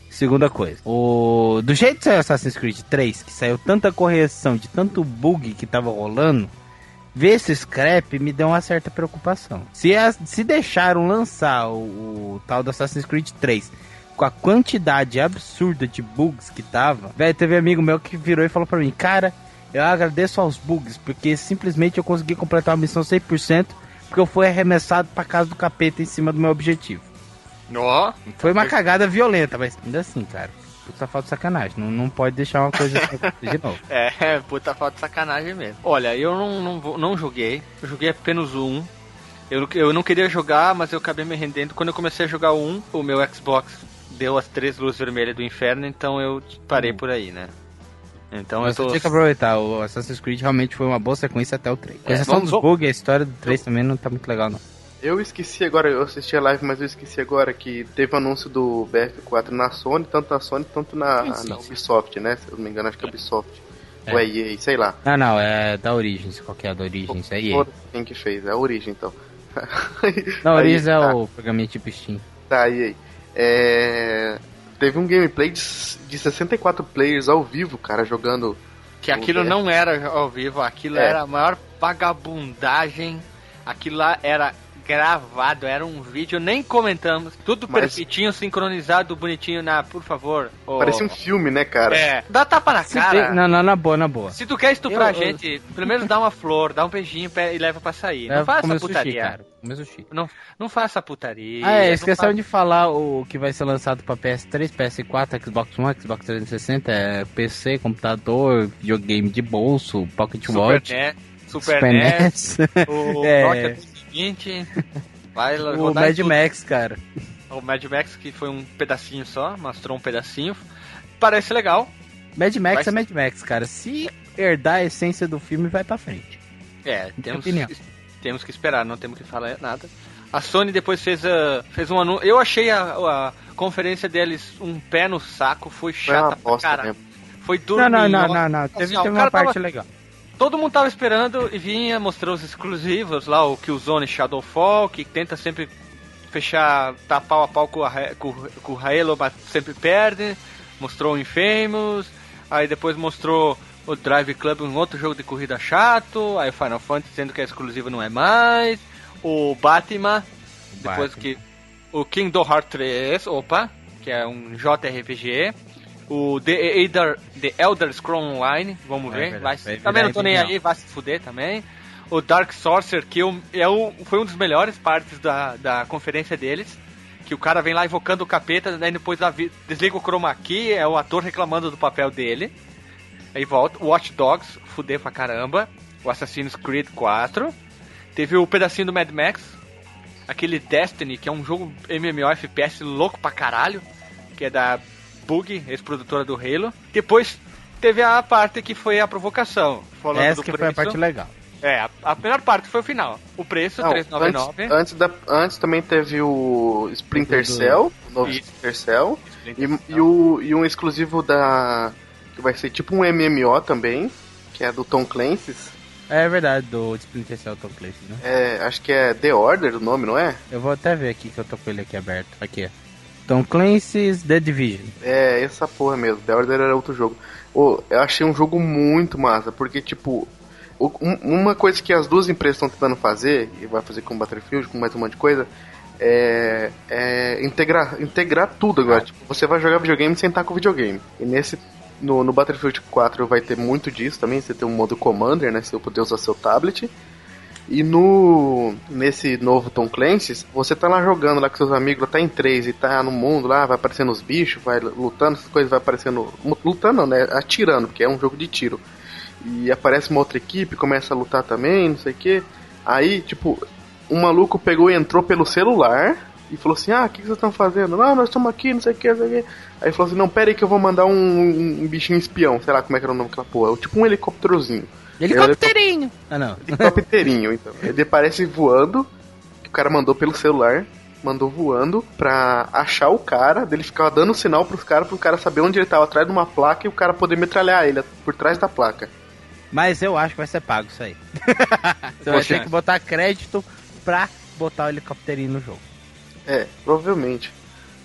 Segunda coisa, o do jeito que saiu Assassin's Creed 3, que saiu tanta correção de tanto bug que tava rolando, ver esse scrap me deu uma certa preocupação. Se, as- se deixaram lançar o, o tal do Assassin's Creed 3 com a quantidade absurda de bugs que tava, velho, teve amigo meu que virou e falou pra mim, cara, eu agradeço aos bugs, porque simplesmente eu consegui completar a missão 100%, porque eu fui arremessado pra casa do capeta em cima do meu objetivo. Ó, Foi uma cagada violenta, mas ainda assim, cara. Puta falta de sacanagem. Não, não pode deixar uma coisa de novo. É, puta falta de sacanagem mesmo. Olha, eu não, não, não joguei. Eu joguei apenas o 1. Eu, eu não queria jogar, mas eu acabei me rendendo. Quando eu comecei a jogar o 1, o meu Xbox deu as três luzes vermelhas do inferno, então eu parei por aí, né? Então Mas eu tô. tinha que aproveitar. O Assassin's Creed realmente foi uma boa sequência até o 3. Com É, exceção vamos- dos bugs, a história do 3 também não tá muito legal, não. Eu esqueci agora, eu assisti a live, mas eu esqueci agora que teve anúncio do BF4 na Sony, tanto na Sony quanto na, Sim, sim, na sim. Ubisoft, né? Se eu não me engano, acho que é Ubisoft. É. Ou é EA, sei lá. Ah, não, é da Origins. Qual que é a da Origins? É EA. Quem que fez? É a Origem, então. Não, a Origins é tá. o programinha tipo Steam. Tá, EA. É... Teve um gameplay de, de 64 players ao vivo, cara, jogando... Que aquilo É. não era ao vivo, aquilo É. era a maior vagabundagem. Aquilo lá era gravado, era um vídeo, nem comentamos. Tudo Mas- perfeitinho, sincronizado, bonitinho na, por favor. ô- Parecia um filme, né, cara? É, dá tapa na cara. tem- Não, não, na boa, na boa. Se tu quer estuprar Eu- a eu- gente, pelo menos dá uma flor, dá um beijinho e leva pra sair. Não faça putaria. sushi, cara. Comer sushi. Não, não faça putaria. Ah, é, fa- de falar o que vai ser lançado pra PS3, PS4, Xbox One, Xbox 360, é, PC, computador, videogame de bolso, Pocket Super Watch, NES, Super, NES, o É. Nokia 20. Vai o rodar Mad tudo. Max, cara. O Mad Max, que foi um pedacinho só, mostrou um pedacinho. Parece legal. Mad Max Vai- é Mad Max, cara. Se herdar a essência do filme, vai pra frente. É, Minha temos, opinião. temos que esperar, não temos que falar nada. A Sony depois fez, a, fez um anúncio. Eu achei a, a conferência deles um pé no saco, foi Foi chata pra bosta caralho. Foi Não, dorminhosa. não, não, não, não. Teve, Assim, teve uma parte tava- legal. Todo mundo tava esperando e vinha, mostrou os exclusivos lá, o Killzone Shadowfall, que tenta sempre fechar, tá pau a pau com, a, com, com o Halo, mas sempre perde. Mostrou o Infamous, aí depois mostrou o Drive Club, um outro jogo de corrida chato, aí o Final Fantasy dizendo que é exclusivo não é mais, o Batman, depois Batman. que o Kingdom Hearts 3, opa, que é um JRPG, o The Elder, The Elder Scrolls Online, vamos É ver, verdade, vai, vai também não tô nem aí, vai se fuder também. O Dark Sorcerer, que eu, é o, foi um dos melhores partes da, da conferência deles. Que o cara vem lá invocando o capeta, daí depois da desliga o chroma key, é o ator reclamando do papel dele. Aí volta. O Watch Dogs, fuder pra caramba. O Assassin's Creed 4. Teve o pedacinho do Mad Max. Aquele Destiny, que é um jogo MMO FPS louco pra caralho. Que é da Bug, ex-produtora do Halo. Depois teve a parte que foi a provocação. Falando Essa do que preço. foi a parte legal. É, a, a melhor parte foi o final. O preço, Não, 399. antes, antes, da, antes também teve o Splinter Do- Cell, o novo Isso. Splinter Cell, e, e, o, e um exclusivo da. que vai ser tipo um MMO também, que é do Tom Clancy's. É verdade, do Splinter Cell Tom Clancy, né? É, acho que é The Order o nome, não é? Eu vou até ver aqui que eu tô com ele aqui aberto. Aqui, ó. Tom Clancy's The Division. É, essa porra mesmo. The Order era outro jogo. Ô, eu achei um jogo muito massa, porque, tipo, um- uma coisa que as duas empresas estão tentando fazer, e vai fazer com Battlefield, com mais um monte de coisa, é, é integrar, integrar tudo agora. Tipo, você vai jogar videogame sem estar com videogame. E nesse. No, no Battlefield 4 vai ter muito disso também, você tem um modo Commander, né? Você poder usar seu tablet. E no nesse novo Tom Clancy, você tá lá jogando lá com seus amigos, tá em três e tá no mundo lá, vai aparecendo os bichos, vai lutando, essas coisas vai aparecendo. Lutando não, né? Atirando, porque é um jogo de tiro. E aparece uma outra equipe, começa a lutar também, não sei o que. Aí, tipo, um maluco pegou e entrou pelo celular e falou assim: Ah, o que, que vocês estão fazendo? Não, nós estamos aqui, não sei o que, não sei o que. Aí falou assim: Não, pera aí que eu vou mandar um, um bichinho espião, sei lá como é que era o nome daquela porra. Tipo um helicópterozinho. Helicópterinho! Ah, não. Helicópterinho, então. Ele aparece voando, que o cara mandou pelo celular, mandou voando pra achar o cara, dele ficava dando sinal pros caras, pro cara saber onde ele tava, atrás de uma placa e o cara poder metralhar ele por trás da placa. Mas eu acho que vai ser pago isso aí. Você vai ter que botar crédito pra botar o helicópterinho no jogo. É, provavelmente.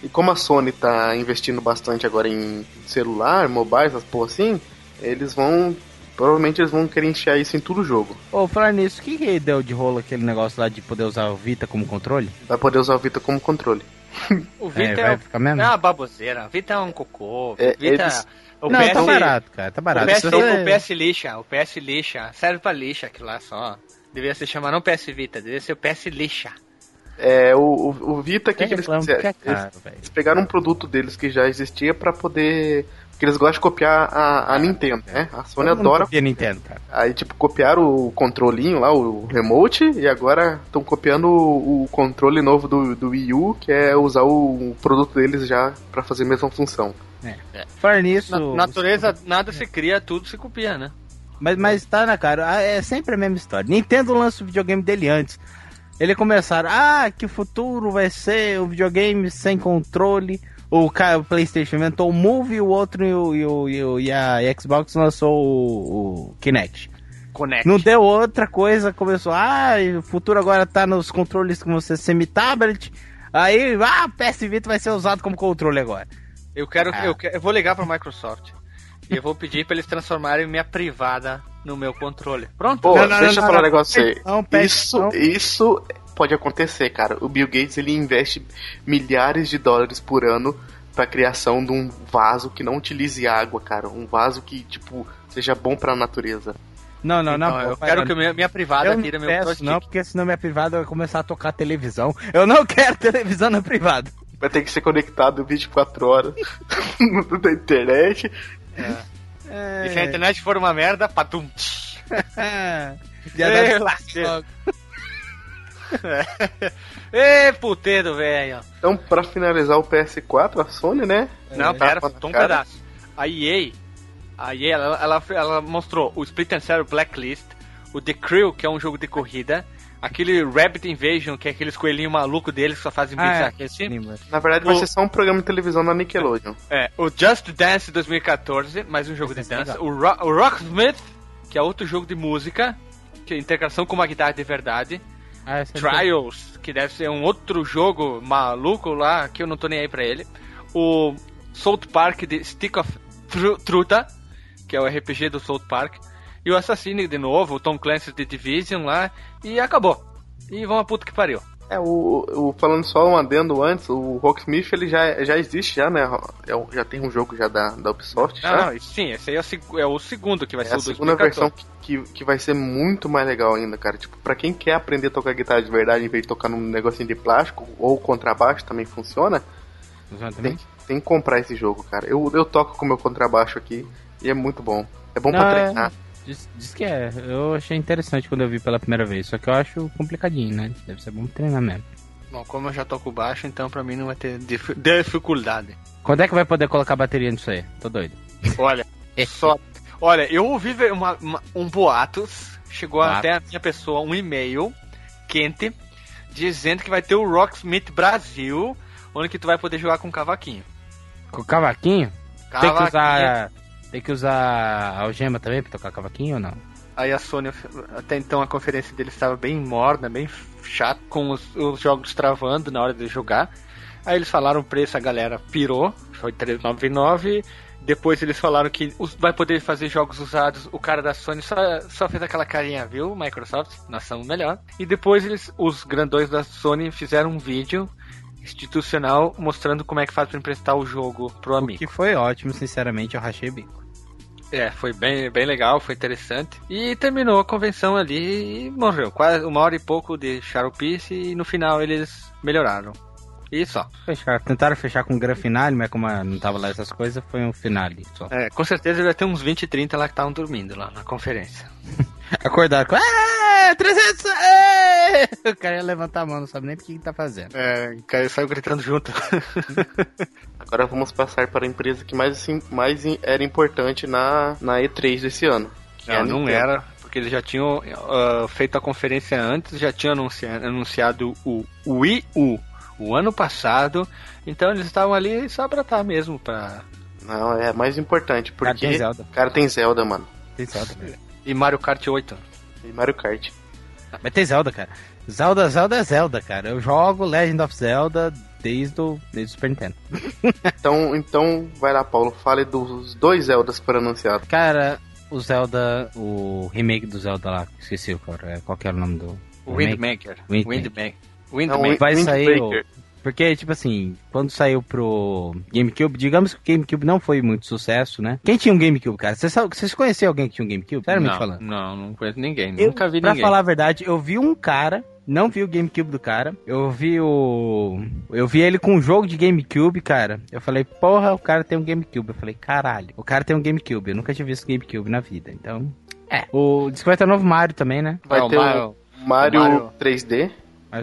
E como a Sony tá investindo bastante agora em celular, mobile, essas porra assim, eles vão. Provavelmente eles vão querer enfiar isso em todo o jogo. Ô, falar nisso, o que, que deu de rolo aquele negócio lá de poder usar o Vita como controle? Vai poder usar o Vita como controle. O Vita é, vai o- ficar mesmo? é uma baboseira. O Vita é um cocô. É, Vita, eles- o não, PS, tá barato, cara, tá O barato. PS, Se você- o PS lixa, o PS lixa. Serve pra lixa aquilo lá só. Devia se chamar não PS Vita, devia ser o PS lixa. É, o, o, o Vita, o que, que eles fizeram? é Eles, caro, velho. eles pegaram um produto deles que já existia pra poder. Porque eles gostam de copiar a, a Nintendo, né? A Sony Todo adora. copia Nintendo, cara. Aí, tipo, copiaram o controlinho lá, o remote, e agora estão copiando o, o controle novo do, do Wii U, que é usar o, produto deles já pra fazer a mesma função. Falar nisso. Na, natureza, nada se cria, tudo se copia, né? Mas, mas tá na cara, ah, é sempre a mesma história. Nintendo lança o videogame dele antes. Ele começaram, ah, que o futuro vai ser o videogame sem controle. O, ca- o PlayStation inventou o Move e o outro e, o, e, o, e, o- e a Xbox lançou o, o Kinect. Connect. Não deu outra coisa, começou, ah, o futuro agora tá nos controles com você semi-tablet. Aí, ah, PS Vita vai ser usado como controle agora. Eu quero, Ah. eu quero, eu vou ligar pra Microsoft e eu vou pedir pra eles transformarem minha privada no meu controle. Pronto? Pô, Não, não, deixa não, eu falar não, um negócio aí. Isso, não. isso pode acontecer, cara. O Bill Gates ele investe milhares de dólares por ano pra criação de um vaso que não utilize água, cara. Um vaso que, tipo, seja bom pra natureza. Não, não, não. Não, eu quero não. que minha, minha privada Eu não tira meu peço, não, porque senão minha privada vai começar a tocar televisão. Eu não quero televisão na privada. Vai ter que ser conectado 24 horas na internet. E se a internet for uma merda, patum. Já Ei, dá lasqueira. Ê, puteiro, velho. Então, pra finalizar o PS4, a Sony, né? Não, pera, Tapa na faltou um cara. pedaço. A EA, a EA, ela, ela, ela mostrou o Splinter Cell Blacklist, o The Crew, que é um jogo de corrida, aquele Rabbit Invasion, que é aqueles coelhinhos malucos deles que só fazem Ah, é. bizarrice. Na verdade, vai O- ser só um programa de televisão na Nickelodeon. É, o Just Dance 2014, mais um jogo de Esse é dança. O, Ro o Rocksmith, que é outro jogo de música, que é integração com uma guitarra de verdade. Ah, é Trials, que deve ser um outro jogo maluco lá, que eu não tô nem aí pra ele. O South Park de Stick of Tru Truta, que é o RPG do South Park. E o Assassino de novo, o Tom Clancy de Division lá, e acabou. E vão a puta que pariu. É, o, o- falando só um adendo antes, o Rocksmith ele já, já existe já, né? É já tem um jogo já da, da Ubisoft. Não, já. não, sim, esse aí é o, é o segundo que vai É ser a o segunda 2014. versão que, que, que vai ser muito mais legal ainda, cara. Tipo, pra quem quer aprender a tocar guitarra de verdade em vez de tocar num negocinho de plástico, ou contrabaixo também funciona, tem, tem que comprar esse jogo, cara. Eu, eu toco com o meu contrabaixo aqui e é muito bom. É bom Não, pra é- treinar. Diz, diz que é. Eu achei interessante quando eu vi pela primeira vez. Só que eu acho complicadinho, né? Deve ser bom treinar mesmo. Bom, como eu já toco baixo, então pra mim não vai ter dif- dificuldade. Quando é que vai poder colocar bateria nisso aí? Tô doido. Olha, só. Olha, eu ouvi uma, uma- um boatos, chegou até a minha pessoa um e-mail quente dizendo que vai ter o Rocksmith Brasil, onde que tu vai poder jogar com cavaquinho. Com o cavaquinho? Tem que Cavaquinho. usar. Tem que usar algema também pra tocar cavaquinho ou não? Aí a Sony, até então a conferência deles estava bem morna, bem chata, com os, os jogos travando na hora de jogar. Aí eles falaram o preço, a galera pirou, foi 399. Depois eles falaram que vai poder fazer jogos usados. O cara da Sony só, só fez aquela carinha, viu, Microsoft? Nós somos melhor. E depois eles, os grandões da Sony fizeram um vídeo institucional mostrando como é que faz pra emprestar o jogo pro amigo. Que foi ótimo, sinceramente, eu rachei o bico. É, foi bem, bem legal, foi interessante. E terminou a convenção ali e morreu. Quase uma hora e pouco de charupice e no final eles melhoraram. E só. Tentaram fechar com o gran finale, mas como não tava lá essas coisas, foi um finale só. É, com certeza vai ter uns 20, 30 lá que estavam dormindo lá na conferência. Acordaram com. "É, 300! é!" O cara ia levantar a mão, não sabe nem o que que tá fazendo. É, caiu, saiu gritando junto. Agora vamos passar para a empresa que mais, assim, mais era importante na, na E3 desse ano. que é Não, não era, porque eles já tinham ah, feito a conferência antes, já tinham anuncia- anunciado o Wii U o ano passado, então eles estavam ali só pra estar mesmo, pra... Não, é mais importante, Cara, porque... tem Zelda. Cara, tem Zelda, mano. Tem Zelda, velho. E Mario Kart 8. E Mario Kart. Mas tem Zelda, cara. Zelda, Zelda é Zelda, cara. Eu jogo Legend of Zelda desde o, desde o Super Nintendo. Então, então vai lá, Paulo. Fale dos dois Zeldas que foram anunciados. Cara, o Zelda, o remake do Zelda lá, esqueci qual, era- qual que era o nome do. O remake. Windmaker. Windmaker. Windmaker. Não, Windmaker. Vai Wind sair o. Porque, tipo assim, quando saiu pro GameCube, digamos que o GameCube não foi muito sucesso, né? Quem tinha um GameCube, cara? Vocês conheciam alguém que tinha um GameCube? Seriamente não, falando. Não, não conheço ninguém. Eu, Nunca vi pra ninguém. falar a verdade, eu vi um cara, não vi o GameCube do cara, eu vi o. Eu vi ele com um jogo de GameCube, cara. Eu falei, porra, o cara tem um GameCube. Eu falei, caralho, o cara tem um GameCube. Eu nunca tinha visto GameCube na vida, então. É. O. Diz que vai ter novo Mario também, né? Vai É, ter o Mario, o Mario- 3D. Mario, 3D.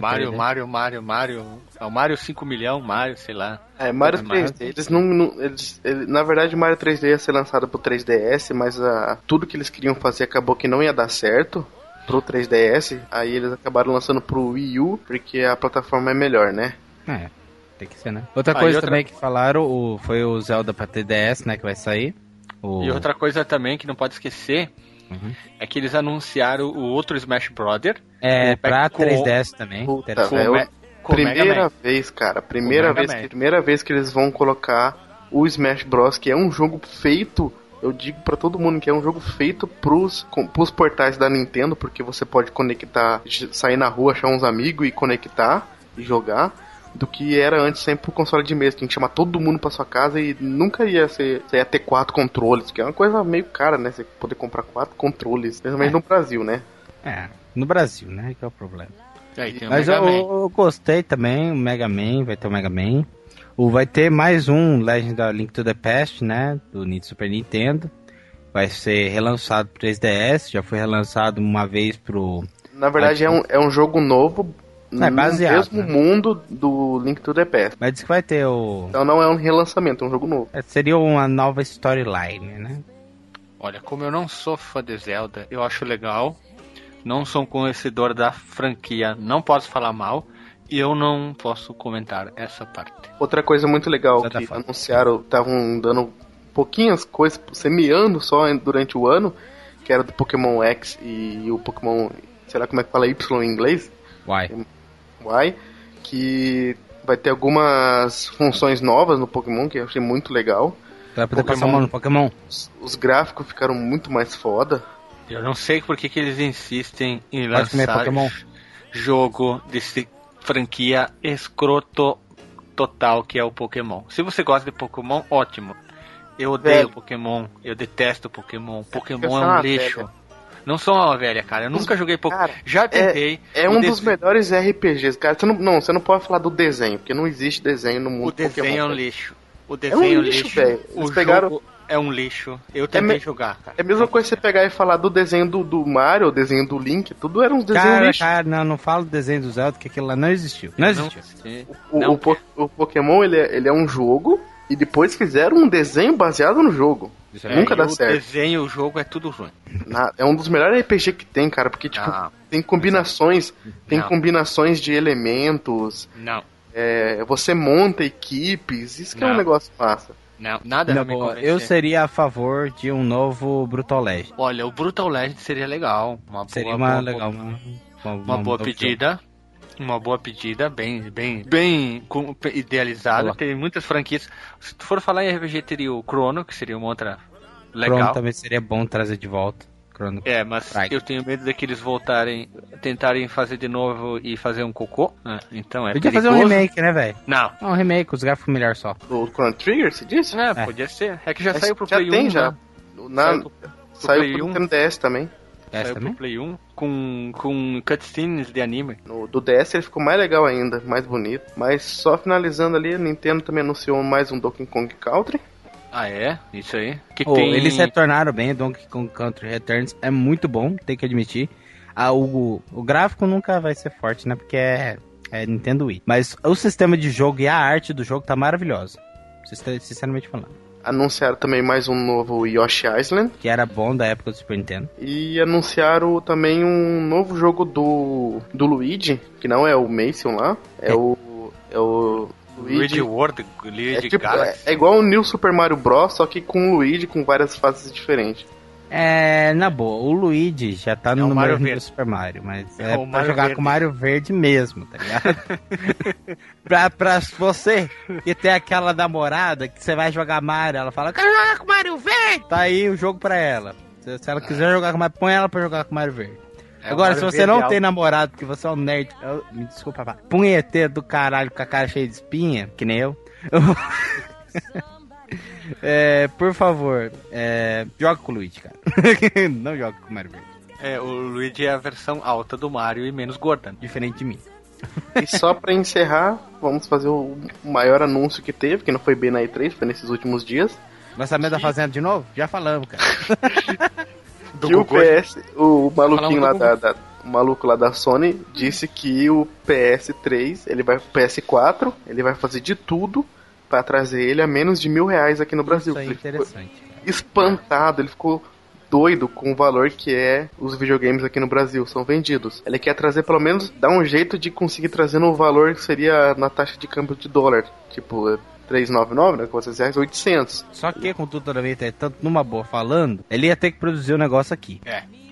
Mario, Mario, Mario. É o Mario 5 milhão, Mario, sei lá. É, Mario É, 3D. Eles não, não- eles, ele- na verdade, Mario 3D ia ser lançado pro 3DS, mas ah, tudo que eles queriam fazer acabou que não ia dar certo pro 3DS. Aí eles acabaram lançando pro Wii U, porque a plataforma é melhor, né? É, tem que ser, né? Outra Ah, coisa outra- também que falaram o, foi o Zelda pra TDS, né? Que vai sair. O... E outra coisa também que não pode esquecer Uhum. é que eles anunciaram o outro Smash Brother É, o pra com- 3DS também. Puta, velho, primeira vez, cara, primeira vez, Man. primeira vez que eles vão colocar o Smash Bros, que é um jogo feito, eu digo pra todo mundo que é um jogo feito pros, com, pros portais da Nintendo, porque você pode conectar, sair na rua, achar uns amigos e conectar e jogar. Do que era antes sempre pro console de mesa, que a gente chama todo mundo pra sua casa e nunca ia ser. Você ia ter quatro controles, que é uma coisa meio cara, né? Você poder comprar quatro controles, principalmente no Brasil, né? É, no Brasil, né? Que é o problema. Aí tem o Mas Mega eu, Man. eu gostei também, o Mega Man, vai ter o Mega Man. O, vai ter mais um Legend of Link to the Past, né? Do Nintendo Super Nintendo. Vai ser relançado pro 3DS, já foi relançado uma vez pro. Na verdade, é um, é um jogo novo É, baseado, no mesmo né? mundo do Link to the Past. Mas diz que vai ter o. Então não é um relançamento, é um jogo novo. é, Seria uma nova storyline, né? Olha, como eu não sou fã de Zelda, eu acho legal. Não sou um conhecedor da franquia, não posso falar mal. E eu não posso comentar essa parte. Outra coisa muito legal Zelda que fala. anunciaram, estavam dando pouquinhas coisas, semeando só durante o ano, que era do Pokémon X e o Pokémon, sei lá como é que fala Y em inglês, Uai. Y, que vai ter algumas funções novas no Pokémon, que eu achei muito legal. Vai poder Pokémon. passar a mão no Pokémon? Os, os gráficos ficaram muito mais foda. Eu não sei por que, que eles insistem em lançar Pokémon. jogo desse franquia escroto total que é o Pokémon. Se você gosta de Pokémon, ótimo. Eu odeio Velho. Pokémon, eu detesto Pokémon. Pokémon é um lixo. velha. Não sou uma velha, cara. Eu nunca joguei Pokémon. Já tentei. É O um dos melhores RPGs, cara. Você não, não, você não pode falar do desenho, porque não existe desenho no mundo O desenho Pokémon. é um lixo. O desenho é um lixo, lixo. velho. O Eles jogo pegaram- é um lixo. Eu tentei me- jogar, cara. É a mesma coisa você pegar e falar do desenho do, do Mario, o desenho do Link, tudo era uns desenhos Cara, lixo. cara, não, não falo do desenho do Zelda, que aquilo lá não existiu. Não existiu. sei. O, Não, o Po- o Pokémon, ele é, ele é um jogo, e depois fizeram um desenho baseado no jogo. Isso é- Nunca dá o certo. desenho, o jogo é tudo ruim. Na- é um dos melhores RPG que tem, cara, porque, tipo, Não. tem combinações, tem Não. combinações de elementos, Não, é, você monta equipes, isso que é um Não. negócio massa. não, nada boa, convencer. eu seria a favor de um novo Brutal Legend. Olha, o Brutal Legend seria legal. Uma Seria boa, uma boa- legal, uma, uma, Uma boa pedida. Uma boa pedida, bem, bem, bem idealizada. Tem muitas franquias. Se tu for falar em RPG, teria o Chrono, que seria uma outra legal. Chrono também seria bom trazer de volta. Chrono. É, mas Strike. eu tenho medo de que eles voltarem, tentarem fazer de novo e fazer um cocô. né? Então é Podia fazer um perigoso. remake, né, velho? Não. Um remake, os gráficos melhor só. O Chrono Trigger, você disse? É, É. podia ser. É que já Mas saiu pro já Play tem 1. já. né? Na, Saiu pro- saiu Play pro 1. Nintendo DS também. Essa Saiu também? pro Play 1 com, com cutscenes de anime. No, do DS ele ficou mais legal ainda, mais bonito. Mas só finalizando ali, a Nintendo também anunciou mais um Donkey Kong Country. Ah, é? Isso aí. Que Pô, tem... Eles retornaram bem, Donkey Kong Country Returns é muito bom, tem que admitir. Ah, o, o gráfico nunca vai ser forte, né? Porque é, é Nintendo Wii. Mas o sistema de jogo e a arte do jogo tá maravilhosa. Sincer- Sinceramente falando. Anunciaram também mais um novo Yoshi Island. Que era bom da época do Super Nintendo. E anunciaram também um novo jogo do, do Luigi, que não é o Mason lá, é, É. o. É o Luigi Luigi. World, É, Luigi tipo, é, Galaxy. é igual o New Super Mario Bros, só que com o Luigi com várias fases diferentes. É, na boa, o Luigi já tá no É o Mario número do. Super Mario, mas É é, pra Mario jogar Verde. com o Mario Verde mesmo, tá ligado? pra, pra você que tem aquela namorada que você vai jogar Mario, ela fala, quero jogar com o Mario Verde! Tá aí o jogo pra ela. Se, se ela quiser jogar com o Mario, põe ela pra jogar com o Mario Verde. É Agora, se você não tem namorado, porque você é um nerd, eu- me desculpa, punheteiro do caralho com a cara cheia de espinha, que nem eu. É, por favor, é, joga com o Luigi, cara. não joga com o Mario Verde. É, o Luigi é a versão alta do Mario e menos gorda. Diferente de mim. E só pra encerrar, vamos fazer o maior anúncio que teve, que não foi bem na E3, foi nesses últimos dias. Lançamento da Fazenda de novo? Já falamos, cara. que o PS, o Falamos maluquinho lá do da, da- o maluco lá da Sony disse que o PS3, ele vai PS4, ele vai fazer de tudo pra trazer ele a menos de mil reais aqui no Brasil. Isso é Ele ficou interessante. espantado, ele ficou doido com o valor que é os videogames aqui no Brasil, são vendidos. Ele quer trazer pelo menos, dar um jeito de conseguir trazer no valor que seria na taxa de câmbio de dólar, tipo é 399, né, com vocês reais, 800. Só que com tudo também, tá tanto numa boa falando, ele ia ter que produzir o negócio aqui.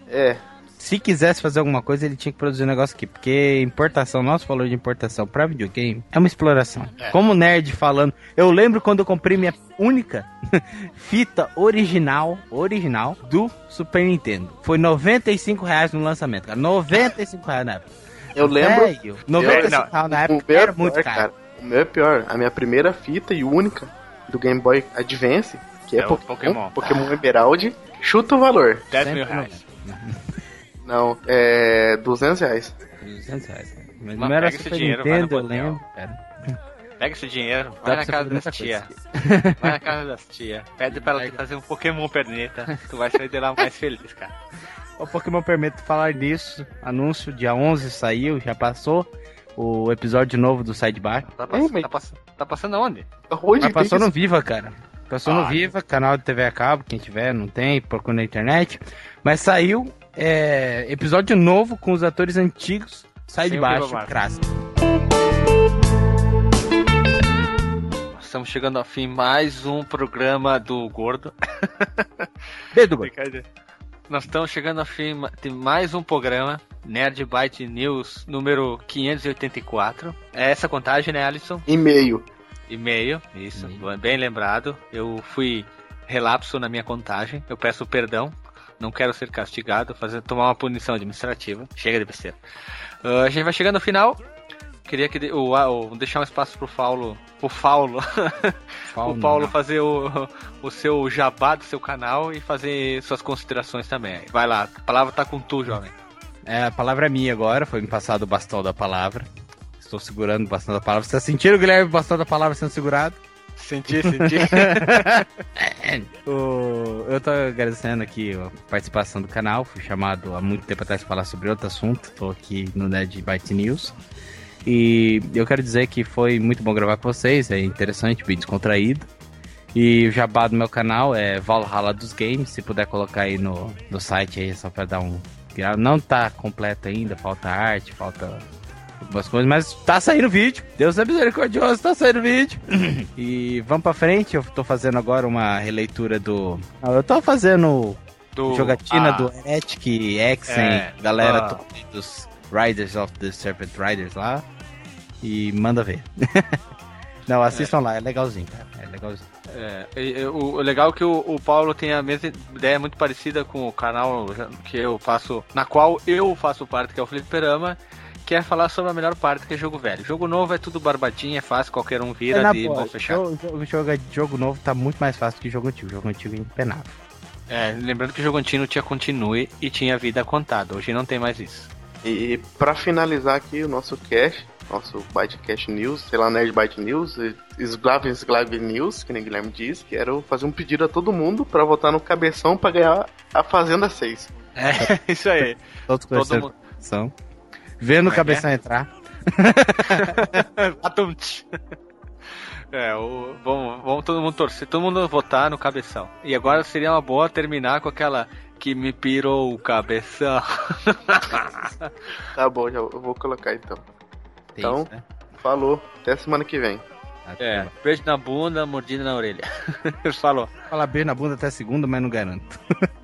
É, Se quisesse fazer alguma coisa, ele tinha que produzir o negócio aqui. Porque importação, nosso valor de importação pra videogame é uma exploração. Como nerd falando, eu lembro quando eu comprei minha única fita original, original, do Super Nintendo. Foi 95 reais no lançamento, cara. 95 reais na época. eu lembro. Velho, 95 reais na época meu é era pior, muito caro. O meu é pior. A minha primeira fita e única do Game Boy Advance, que é, É o Pokémon, Pokémon. Pokémon Emerald, chuta o valor. 10 Sempre mil reais. Não, é 200 reais. 200 reais. cara. Mas Mas não era pega esse Super dinheiro, vai no Nintendo, eu lembro, cara. Pega esse dinheiro, vai na casa das tia. coisa. Vai na casa das tia. Pede pra ela te fazer um Pokémon perneta. Tu vai sair de lá mais feliz, cara. O Pokémon permite falar disso. Anúncio dia 11 saiu, já passou. O episódio novo do Sidebar. Tá, Ei, pass mas- tá, pass- tá passando aonde? Hoje Mas passou no Viva, cara. Passou no Ah. Viva, canal de TV a cabo, quem tiver, não tem, procura na internet. Mas saiu é, episódio novo com os atores antigos. Sai de baixo, crasse. Estamos chegando ao fim mais um programa do Gordo. Beijo, Gordo. Nós estamos chegando ao fim de mais um programa, Nerd Byte News número 584. É essa contagem, né, Alisson? e-mail. E-mail, isso, E-mail. bem lembrado. Eu fui relapso na minha contagem. Eu peço perdão. Não quero ser castigado, fazer tomar uma punição administrativa. Chega de besteira. Ah, a gente vai chegando ao final. Queria que de- o, o- deixar um espaço pro Paulo, pro Paulo, o Paulo fazer o, o seu jabá do seu canal e fazer suas considerações também. Vai lá, a palavra tá com tu, jovem. É, a palavra é minha agora, foi me passado o bastão da palavra. Estou segurando o bastão da palavra. Vocês sentiram, Guilherme, o bastão da palavra sendo segurado? Senti, senti. O- Eu tô agradecendo aqui a participação do canal. Fui chamado há muito tempo atrás para falar sobre outro assunto. Tô aqui no Nerd Byte News. E eu quero dizer que foi muito bom gravar com vocês. É interessante, bem descontraído. E o jabá do meu canal é Valhalla dos Games. Se puder colocar aí no, no site aí, só pra dar um. Não tá completo ainda, falta arte, falta algumas coisas, mas tá saindo vídeo. Deus é misericordioso, tá saindo vídeo. e vamos pra frente, eu tô fazendo agora uma releitura do. Ah, Eu tô fazendo Do- jogatina Ah, do Heretic, Exen, É, galera ah. toda dos Riders of the Serpent Riders lá. E manda ver. Não, assistam lá, é legalzinho, cara. É legalzinho. É, e- e o, o legal é que o, o Paulo tem a mesma ideia muito parecida com o canal que eu faço, na qual eu faço parte, que é o Felipe Perama, que é falar sobre a melhor parte, que é jogo velho. Jogo novo é tudo barbadinho, é fácil, qualquer um vira É, na de boa, mão fechada. jogo, jogo, jogo, novo tá muito mais fácil que jogo antigo. Jogo antigo é impenável. É, lembrando que o jogo antigo tinha continue e tinha vida contada. Hoje não tem mais isso. E pra finalizar aqui o nosso cash, nosso Bytecast News, sei lá, Nerd Byte News, Sglav Sglav News, que nem Guilherme disse, quero fazer um pedido a todo mundo pra votar no cabeção pra ganhar a Fazenda 6. É, isso aí. Todos Todo mundo. são. Vendo o é cabeção entrar. Atumte. É, o, vamos, vamos todo mundo torcer, todo mundo votar no cabeção. E agora seria uma boa terminar com aquela que me pirou o cabeção. Tá bom, já eu vou colocar então. Tem Então, isso, né? Falou, até semana que vem. É, beijo na bunda, mordida na orelha. Falou. Fala beijo na bunda até segunda, mas não garanto.